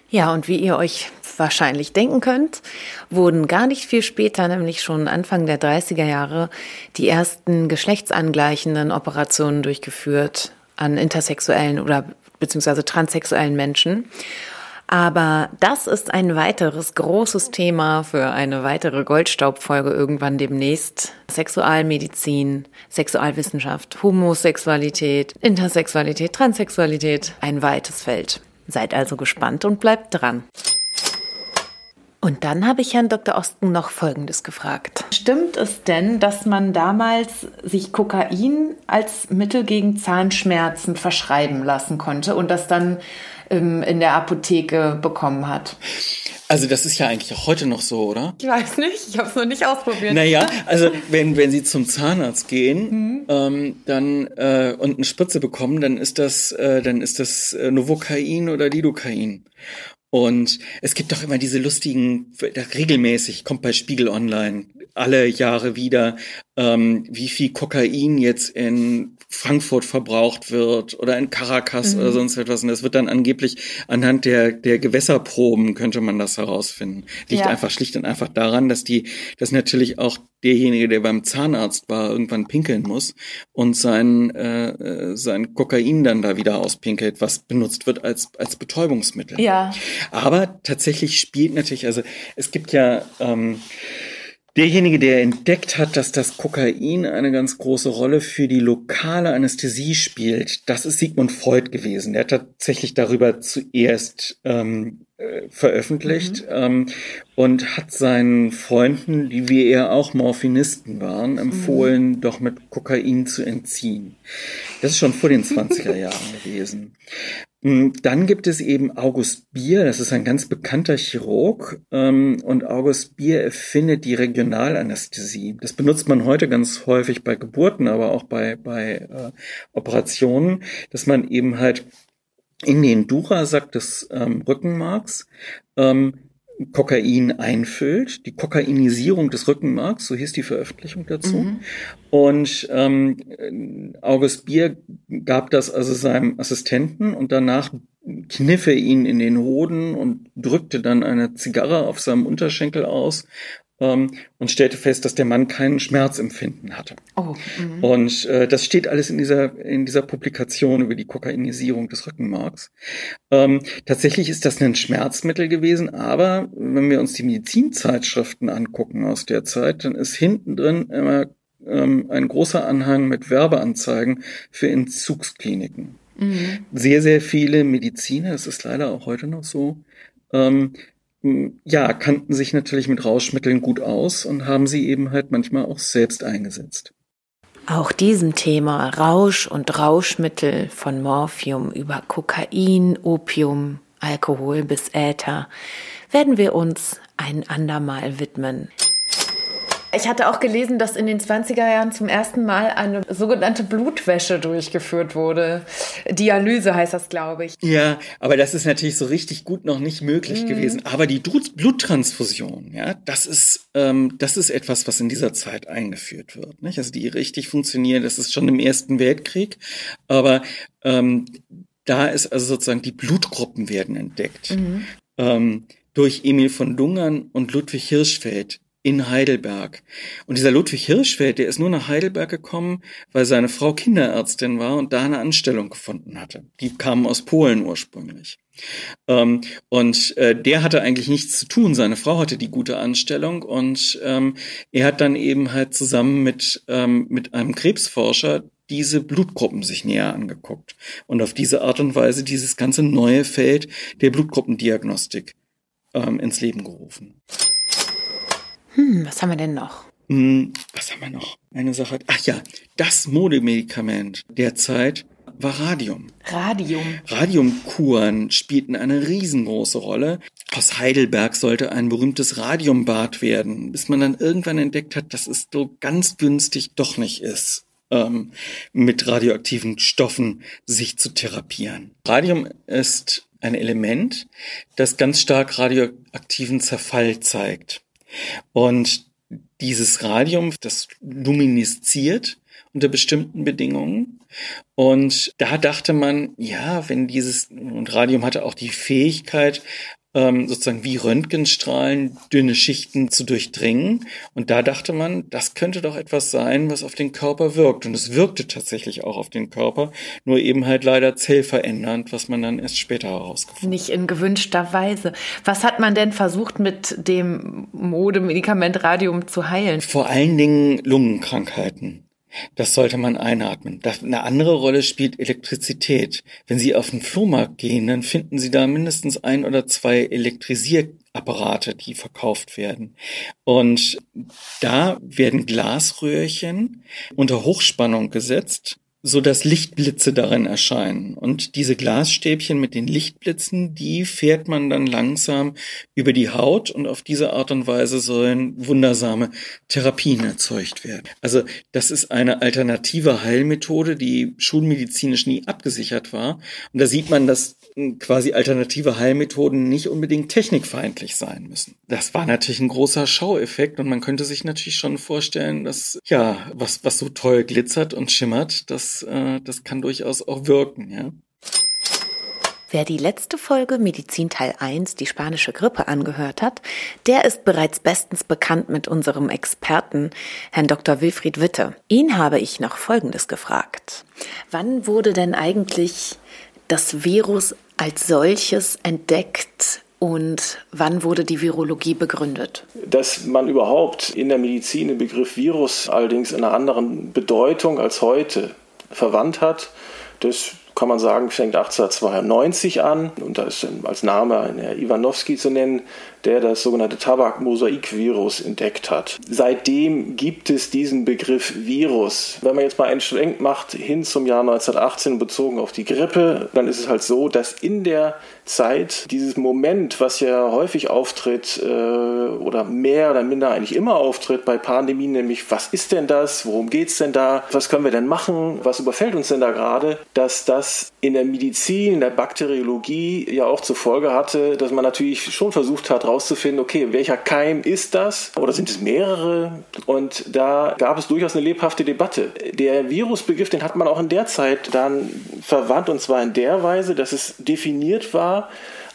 Ja, und wie ihr euch wahrscheinlich denken könnt, wurden gar nicht viel später, nämlich schon Anfang der 30er Jahre, die ersten geschlechtsangleichenden Operationen durchgeführt an intersexuellen oder beziehungsweise transsexuellen Menschen. Aber das ist ein weiteres großes Thema für eine weitere Goldstaubfolge irgendwann demnächst. Sexualmedizin, Sexualwissenschaft, Homosexualität, Intersexualität, Transsexualität, ein weites Feld. Seid also gespannt und bleibt dran. Und dann habe ich Herrn Dr. Osten noch Folgendes gefragt. Stimmt es denn, dass man damals sich Kokain als Mittel gegen Zahnschmerzen verschreiben lassen konnte und das dann ähm, in der Apotheke bekommen hat? Also das ist ja eigentlich auch heute noch so, oder? Ich weiß nicht, ich habe es noch nicht ausprobiert. Naja, also wenn, wenn Sie zum Zahnarzt gehen mhm. ähm, dann äh, und eine Spritze bekommen, dann ist das, äh, dann ist das äh, Novocain oder Lidocain. Und es gibt doch immer diese lustigen, regelmäßig, kommt bei Spiegel Online alle Jahre wieder, ähm, wie viel Kokain jetzt in Frankfurt verbraucht wird oder in Caracas mhm. oder sonst etwas. Und das wird dann angeblich anhand der, der Gewässerproben könnte man das herausfinden. Liegt ja. einfach schlicht und einfach daran, dass die, dass natürlich auch derjenige, der beim Zahnarzt war, irgendwann pinkeln muss und sein, äh, sein Kokain dann da wieder auspinkelt, was benutzt wird als, als Betäubungsmittel. Ja. Aber tatsächlich spielt natürlich, also es gibt ja, ähm, Derjenige, der entdeckt hat, dass das Kokain eine ganz große Rolle für die lokale Anästhesie spielt, das ist Sigmund Freud gewesen. Der hat tatsächlich darüber zuerst ähm, äh, veröffentlicht mhm. ähm, und hat seinen Freunden, die wie er auch Morphinisten waren, empfohlen, mhm. doch mit Kokain zu entziehen. Das ist schon vor den [laughs] 20er Jahren gewesen. Hm, dann gibt es eben August Bier, das ist ein ganz bekannter Chirurg ähm, und August Bier erfindet die Regionalanästhesie. Das benutzt man heute ganz häufig bei Geburten, aber auch bei, bei äh, Operationen, dass man eben halt in den Durasack des ähm, Rückenmarks ähm, Kokain einfüllt, die Kokainisierung des Rückenmarks, so hieß die Veröffentlichung dazu. Mhm. Und ähm, August Bier gab das also seinem Assistenten und danach kniff er ihn in den Hoden und drückte dann eine Zigarre auf seinem Unterschenkel aus ähm, und stellte fest, dass der Mann keinen Schmerzempfinden hatte. Oh, mhm. und äh, das steht alles in dieser, in dieser Publikation über die Kokainisierung des Rückenmarks. Ähm, tatsächlich ist das ein Schmerzmittel gewesen, aber wenn wir uns die Medizinzeitschriften angucken aus der Zeit, dann ist hinten drin immer ähm, ein großer Anhang mit Werbeanzeigen für Entzugskliniken. Mhm. Sehr, sehr viele Mediziner, das ist leider auch heute noch so, ähm, ja, kannten sich natürlich mit Rauschmitteln gut aus und haben sie eben halt manchmal auch selbst eingesetzt. Auch diesem Thema Rausch und Rauschmittel von Morphium über Kokain, Opium, Alkohol bis Äther werden wir uns ein andermal widmen. Ich hatte auch gelesen, dass in den 20er Jahren zum ersten Mal eine sogenannte Blutwäsche durchgeführt wurde. Dialyse heißt das, glaube ich. Ja, aber das ist natürlich so richtig gut noch nicht möglich mhm. gewesen. Aber die Bluttransfusion, ja, das ist, ähm, das ist etwas, was in dieser Zeit eingeführt wird. Nicht? Also die richtig funktionieren, das ist schon im Ersten Weltkrieg. Aber ähm, da ist also sozusagen die Blutgruppen werden entdeckt. Mhm. Ähm, durch Emil von Dungern und Ludwig Hirschfeld in Heidelberg. Und dieser Ludwig Hirschfeld, der ist nur nach Heidelberg gekommen, weil seine Frau Kinderärztin war und da eine Anstellung gefunden hatte. Die kamen aus Polen ursprünglich. Ähm, und äh, der hatte eigentlich nichts zu tun. Seine Frau hatte die gute Anstellung und ähm, er hat dann eben halt zusammen mit, ähm, mit einem Krebsforscher diese Blutgruppen sich näher angeguckt und auf diese Art und Weise dieses ganze neue Feld der Blutgruppendiagnostik ähm, ins Leben gerufen. Hm, was haben wir denn noch? Hm, was haben wir noch? Eine Sache. Ach ja, das Modemedikament der Zeit war Radium. Radium. Radiumkuren spielten eine riesengroße Rolle. Aus Heidelberg sollte ein berühmtes Radiumbad werden, bis man dann irgendwann entdeckt hat, dass es so ganz günstig doch nicht ist, ähm, mit radioaktiven Stoffen sich zu therapieren. Radium ist ein Element, das ganz stark radioaktiven Zerfall zeigt. Und dieses Radium, das luminisziert unter bestimmten Bedingungen. Und da dachte man, ja, wenn dieses, und Radium hatte auch die Fähigkeit, ähm, sozusagen wie Röntgenstrahlen dünne Schichten zu durchdringen. Und da dachte man, das könnte doch etwas sein, was auf den Körper wirkt. Und es wirkte tatsächlich auch auf den Körper, nur eben halt leider zellverändernd, was man dann erst später herausgefunden hat. Nicht in gewünschter Weise. Was hat man denn versucht mit dem Modemedikament Radium zu heilen? Vor allen Dingen Lungenkrankheiten. Das sollte man einatmen. Eine andere Rolle spielt Elektrizität. Wenn Sie auf den Flohmarkt gehen, dann finden Sie da mindestens ein oder zwei Elektrisierapparate, die verkauft werden. Und da werden Glasröhrchen unter Hochspannung gesetzt so dass Lichtblitze darin erscheinen. Und diese Glasstäbchen mit den Lichtblitzen, die fährt man dann langsam über die Haut und auf diese Art und Weise sollen wundersame Therapien erzeugt werden. Also das ist eine alternative Heilmethode, die schulmedizinisch nie abgesichert war. Und da sieht man, dass quasi alternative Heilmethoden nicht unbedingt technikfeindlich sein müssen. Das war natürlich ein großer Schaueffekt und man könnte sich natürlich schon vorstellen, dass ja, was, was so toll glitzert und schimmert, das, äh, das kann durchaus auch wirken, ja. Wer die letzte Folge Medizin Teil 1, die spanische Grippe, angehört hat, der ist bereits bestens bekannt mit unserem Experten, Herrn Dr. Wilfried Witte. Ihn habe ich noch Folgendes gefragt. Wann wurde denn eigentlich das Virus als solches entdeckt Und wann wurde die Virologie begründet? Dass man überhaupt in der Medizin den Begriff Virus allerdings in einer anderen Bedeutung als heute verwandt hat, das kann man sagen, fängt 1892 an und da ist als Name ein Herr Iwanowski zu nennen, der das sogenannte Tabakmosaikvirus entdeckt hat. Seitdem gibt es diesen Begriff Virus. Wenn man jetzt mal einen Schwenk macht hin zum Jahr 1918 bezogen auf die Grippe, dann ist es halt so, dass in der Zeit dieses Moment, was ja häufig auftritt äh, oder mehr oder minder eigentlich immer auftritt bei Pandemien, nämlich was ist denn das, worum geht es denn da, was können wir denn machen, was überfällt uns denn da gerade, dass das in der Medizin, in der Bakteriologie ja auch zur Folge hatte, dass man natürlich schon versucht hat, herauszufinden, okay, welcher Keim ist das oder sind es mehrere? Und da gab es durchaus eine lebhafte Debatte. Der Virusbegriff, den hat man auch in der Zeit dann verwandt und zwar in der Weise, dass es definiert war,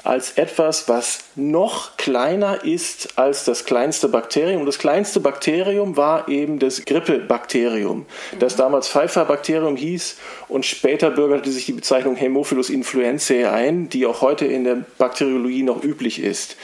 als etwas, was noch kleiner ist als das kleinste Bakterium. Und das kleinste Bakterium war eben das Grippebakterium, das damals Pfeiffer-Bakterium hieß und später bürgerte sich die Bezeichnung Haemophilus influenzae ein, die auch heute in der Bakteriologie noch üblich ist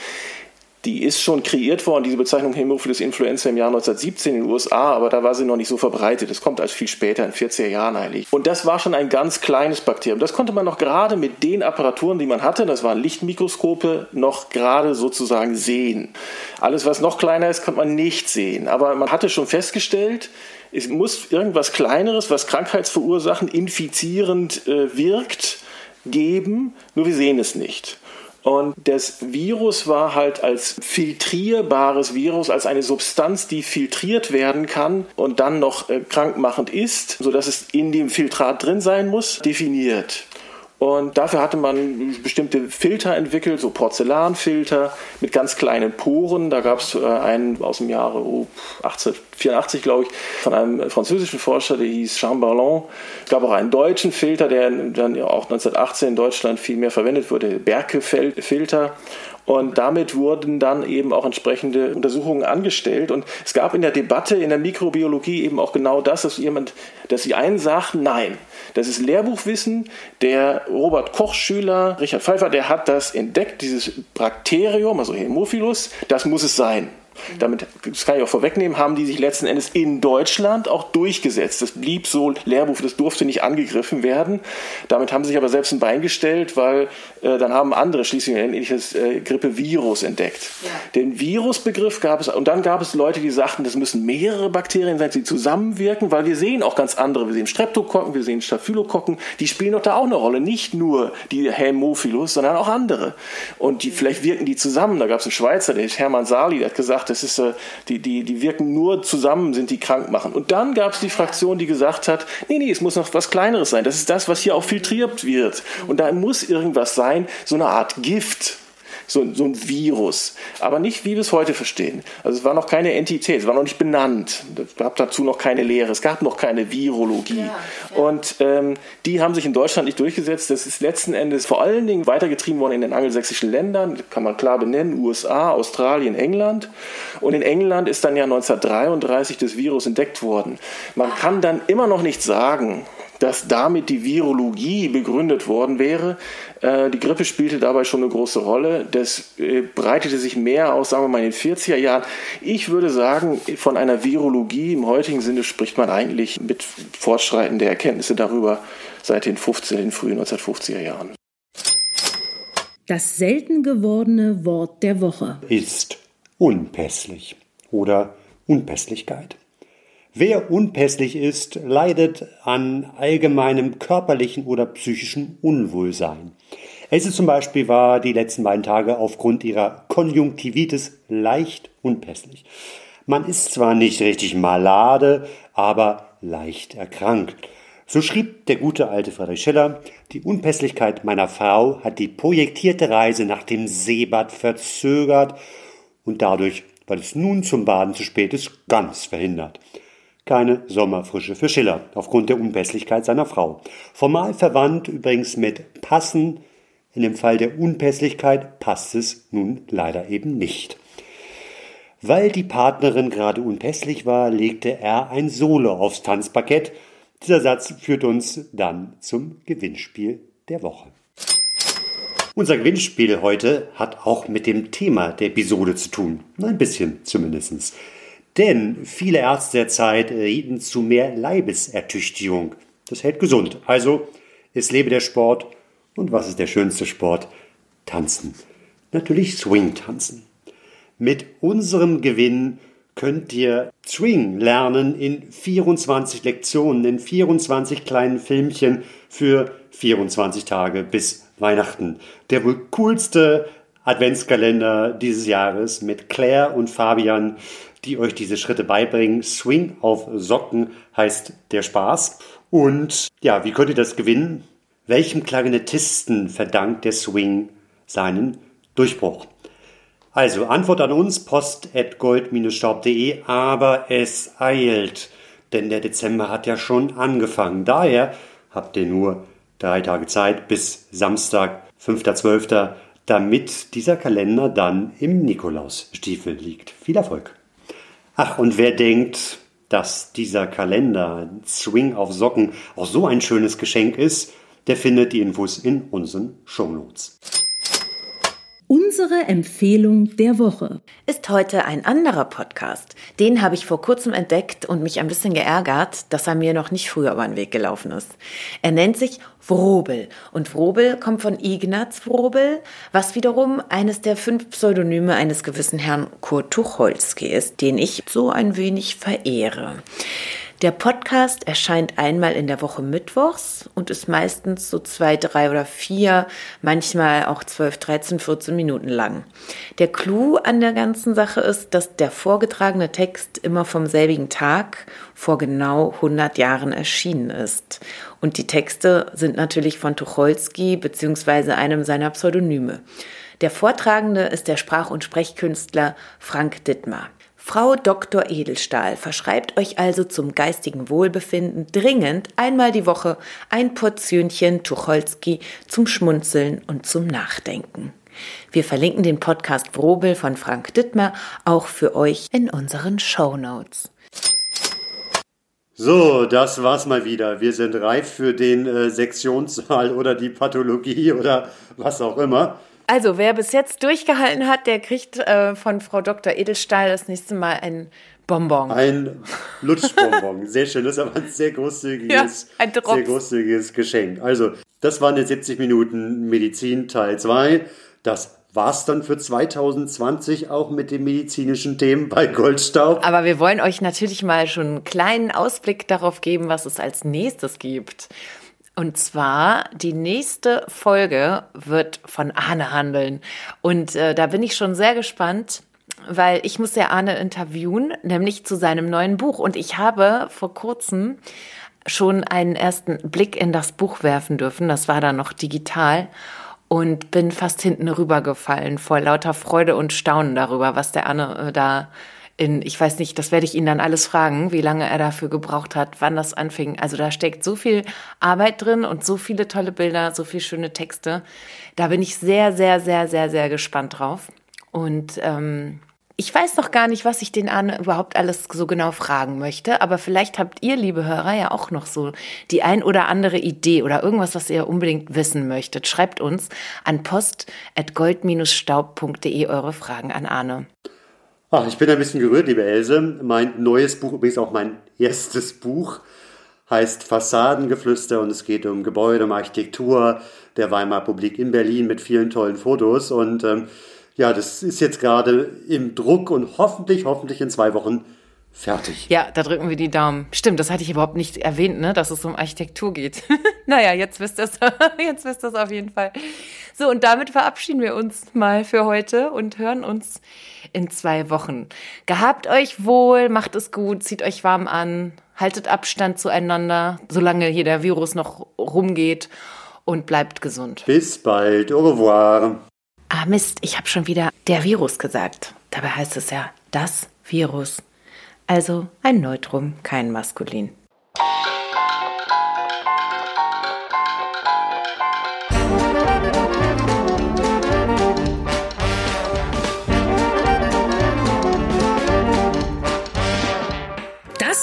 die ist schon kreiert worden, diese Bezeichnung Hämophilus influenza im Jahr 1917 in den USA, aber da war sie noch nicht so verbreitet. Das kommt als viel später, in 40er Jahren eigentlich. Und das war schon ein ganz kleines Bakterium. Das konnte man noch gerade mit den Apparaturen, die man hatte, das waren Lichtmikroskope, noch gerade sozusagen sehen. Alles, was noch kleiner ist, konnte man nicht sehen. Aber man hatte schon festgestellt, es muss irgendwas Kleineres, was krankheitsverursachend, infizierend äh, wirkt, geben, nur wir sehen es nicht. Und das Virus war halt als filtrierbares Virus, als eine Substanz, die filtriert werden kann und dann noch äh, krankmachend ist, sodass es in dem Filtrat drin sein muss, definiert. Und dafür hatte man bestimmte Filter entwickelt, so Porzellanfilter mit ganz kleinen Poren. Da gab es äh, einen aus dem Jahre oh, 1884, glaube ich, von einem französischen Forscher, der hieß Chamberlain. Es gab auch einen deutschen Filter, der dann auch 1918 in Deutschland viel mehr verwendet wurde, Berke-Filter. Und damit wurden dann eben auch entsprechende Untersuchungen angestellt. Und es gab in der Debatte in der Mikrobiologie eben auch genau das, dass jemand, dass sie einen sagten, nein, das ist Lehrbuchwissen. Der Robert Koch-Schüler, Richard Pfeiffer, der hat das entdeckt, dieses Bakterium, also Hämophilus, das muss es sein. Damit, das kann ich auch vorwegnehmen, haben die sich letzten Endes in Deutschland auch durchgesetzt. Das blieb so Lehrbuch, das durfte nicht angegriffen werden. Damit haben sie sich aber selbst ein Bein gestellt, weil äh, dann haben andere schließlich ein ähnliches äh, Grippevirus entdeckt. Ja. Den Virusbegriff gab es, und dann gab es Leute, die sagten, das müssen mehrere Bakterien sein, die zusammenwirken, weil wir sehen auch ganz andere. Wir sehen Streptokokken, wir sehen Staphylokokken, die spielen doch da auch eine Rolle. Nicht nur die Hämophilus, sondern auch andere. Und die, vielleicht wirken die zusammen. Da gab es einen Schweizer, der ist Hermann Sali, der hat gesagt, das ist, äh, die, die, die wirken nur zusammen, sind die krank machen. Und dann gab es die Fraktion, die gesagt hat, nee, nee, es muss noch was Kleineres sein. Das ist das, was hier auch filtriert wird. Und da muss irgendwas sein, so eine Art Gift so, so ein Virus. Aber nicht, wie wir es heute verstehen. Also es war noch keine Entität, es war noch nicht benannt. Es gab dazu noch keine Lehre, es gab noch keine Virologie. Ja, ja. Und ähm, die haben sich in Deutschland nicht durchgesetzt. Das ist letzten Endes vor allen Dingen weitergetrieben worden in den angelsächsischen Ländern, kann man klar benennen, USA, Australien, England. Und in England ist dann ja 1933 das Virus entdeckt worden. Man kann dann immer noch nicht sagen, dass damit die Virologie begründet worden wäre. Äh, die Grippe spielte dabei schon eine große Rolle. Das äh, breitete sich mehr aus, sagen wir mal, in den 40er Jahren. Ich würde sagen, von einer Virologie im heutigen Sinne spricht man eigentlich mit Fortschreiten der Erkenntnisse darüber seit den 15, den frühen 1950er Jahren. Das selten gewordene Wort der Woche ist unpässlich oder Unpässlichkeit. Wer unpässlich ist, leidet an allgemeinem körperlichen oder psychischen Unwohlsein. Else zum Beispiel war die letzten beiden Tage aufgrund ihrer Konjunktivitis leicht unpässlich. Man ist zwar nicht richtig malade, aber leicht erkrankt. So schrieb der gute alte Friedrich Schiller, die Unpässlichkeit meiner Frau hat die projektierte Reise nach dem Seebad verzögert und dadurch, weil es nun zum Baden zu spät ist, ganz verhindert keine Sommerfrische für Schiller aufgrund der Unpässlichkeit seiner Frau. Formal verwandt übrigens mit passen, in dem Fall der Unpässlichkeit passt es nun leider eben nicht. Weil die Partnerin gerade unpässlich war, legte er ein Solo aufs Tanzparkett. Dieser Satz führt uns dann zum Gewinnspiel der Woche. Unser Gewinnspiel heute hat auch mit dem Thema der Episode zu tun. Ein bisschen zumindest. Denn viele Ärzte der Zeit reden zu mehr Leibesertüchtigung. Das hält gesund. Also, es lebe der Sport. Und was ist der schönste Sport? Tanzen. Natürlich Swing-Tanzen. Mit unserem Gewinn könnt ihr Swing lernen in 24 Lektionen, in 24 kleinen Filmchen für 24 Tage bis Weihnachten. Der wohl coolste Adventskalender dieses Jahres mit Claire und Fabian, die euch diese Schritte beibringen. Swing auf Socken heißt der Spaß. Und ja, wie könnt ihr das gewinnen? Welchem Klarinettisten verdankt der Swing seinen Durchbruch? Also Antwort an uns, post at gold-staub.de, aber es eilt, denn der Dezember hat ja schon angefangen. Daher habt ihr nur drei Tage Zeit bis Samstag, 5.12., damit dieser Kalender dann im Nikolausstiefel liegt. Viel Erfolg! Ach, und wer denkt, dass dieser Kalender Swing auf Socken auch so ein schönes Geschenk ist, der findet die Infos in unseren Shownotes. Unsere Empfehlung der Woche ist heute ein anderer Podcast. Den habe ich vor kurzem entdeckt und mich ein bisschen geärgert, dass er mir noch nicht früher über den Weg gelaufen ist. Er nennt sich Wrobel und Wrobel kommt von Ignaz Wrobel, was wiederum eines der fünf Pseudonyme eines gewissen Herrn Kurt Tucholsky ist, den ich so ein wenig verehre. Der Podcast erscheint einmal in der Woche mittwochs und ist meistens so zwei, drei oder vier, manchmal auch zwölf, dreizehn, vierzehn Minuten lang. Der Clou an der ganzen Sache ist, dass der vorgetragene Text immer vom selbigen Tag vor genau 100 Jahren erschienen ist. Und die Texte sind natürlich von Tucholsky beziehungsweise einem seiner Pseudonyme. Der Vortragende ist der Sprach- und Sprechkünstler Frank Dittmar. Frau Dr. Edelstahl verschreibt euch also zum geistigen Wohlbefinden dringend einmal die Woche ein Portionchen Tucholsky zum Schmunzeln und zum Nachdenken. Wir verlinken den Podcast Wrobel von Frank Dittmer auch für euch in unseren Show Notes. So, das war's mal wieder. Wir sind reif für den äh, Sektionssaal oder die Pathologie oder was auch immer. Also, wer bis jetzt durchgehalten hat, der kriegt äh, von Frau Dr. Edelstahl das nächste Mal ein Bonbon. Ein Lutschbonbon. sehr schön. Das ist aber ein sehr großzügiges, ja, ein sehr großzügiges Geschenk. Also, das waren jetzt 70 Minuten Medizin Teil 2. Das war's dann für 2020 auch mit den medizinischen Themen bei Goldstaub. Aber wir wollen euch natürlich mal schon einen kleinen Ausblick darauf geben, was es als nächstes gibt. Und zwar die nächste Folge wird von Arne handeln. Und äh, da bin ich schon sehr gespannt, weil ich muss ja Arne interviewen, nämlich zu seinem neuen Buch. Und ich habe vor kurzem schon einen ersten Blick in das Buch werfen dürfen. Das war dann noch digital und bin fast hinten rübergefallen vor lauter Freude und Staunen darüber, was der Arne äh, da in, ich weiß nicht, das werde ich ihn dann alles fragen, wie lange er dafür gebraucht hat, wann das anfing. Also da steckt so viel Arbeit drin und so viele tolle Bilder, so viele schöne Texte. Da bin ich sehr, sehr, sehr, sehr, sehr gespannt drauf. Und ähm, ich weiß noch gar nicht, was ich den Arne überhaupt alles so genau fragen möchte, aber vielleicht habt ihr, liebe Hörer, ja auch noch so die ein oder andere Idee oder irgendwas, was ihr unbedingt wissen möchtet. Schreibt uns an post.gold-staub.de eure Fragen an Arne. Ach, ich bin ein bisschen gerührt, liebe Else. Mein neues Buch, übrigens auch mein erstes Buch, heißt Fassadengeflüster und es geht um Gebäude, um Architektur der Weimarer Republik in Berlin mit vielen tollen Fotos. Und ähm, ja, das ist jetzt gerade im Druck und hoffentlich, hoffentlich in zwei Wochen fertig. Ja, da drücken wir die Daumen. Stimmt, das hatte ich überhaupt nicht erwähnt, ne, dass es um Architektur geht. [laughs] naja, jetzt wisst ihr es, [laughs] jetzt wisst ihr es auf jeden Fall. So, und damit verabschieden wir uns mal für heute und hören uns in zwei Wochen. Gehabt euch wohl, macht es gut, zieht euch warm an, haltet Abstand zueinander, solange hier der Virus noch rumgeht und bleibt gesund. Bis bald, au revoir. Ah Mist, ich habe schon wieder der Virus gesagt. Dabei heißt es ja das Virus. Also ein Neutrum, kein Maskulin.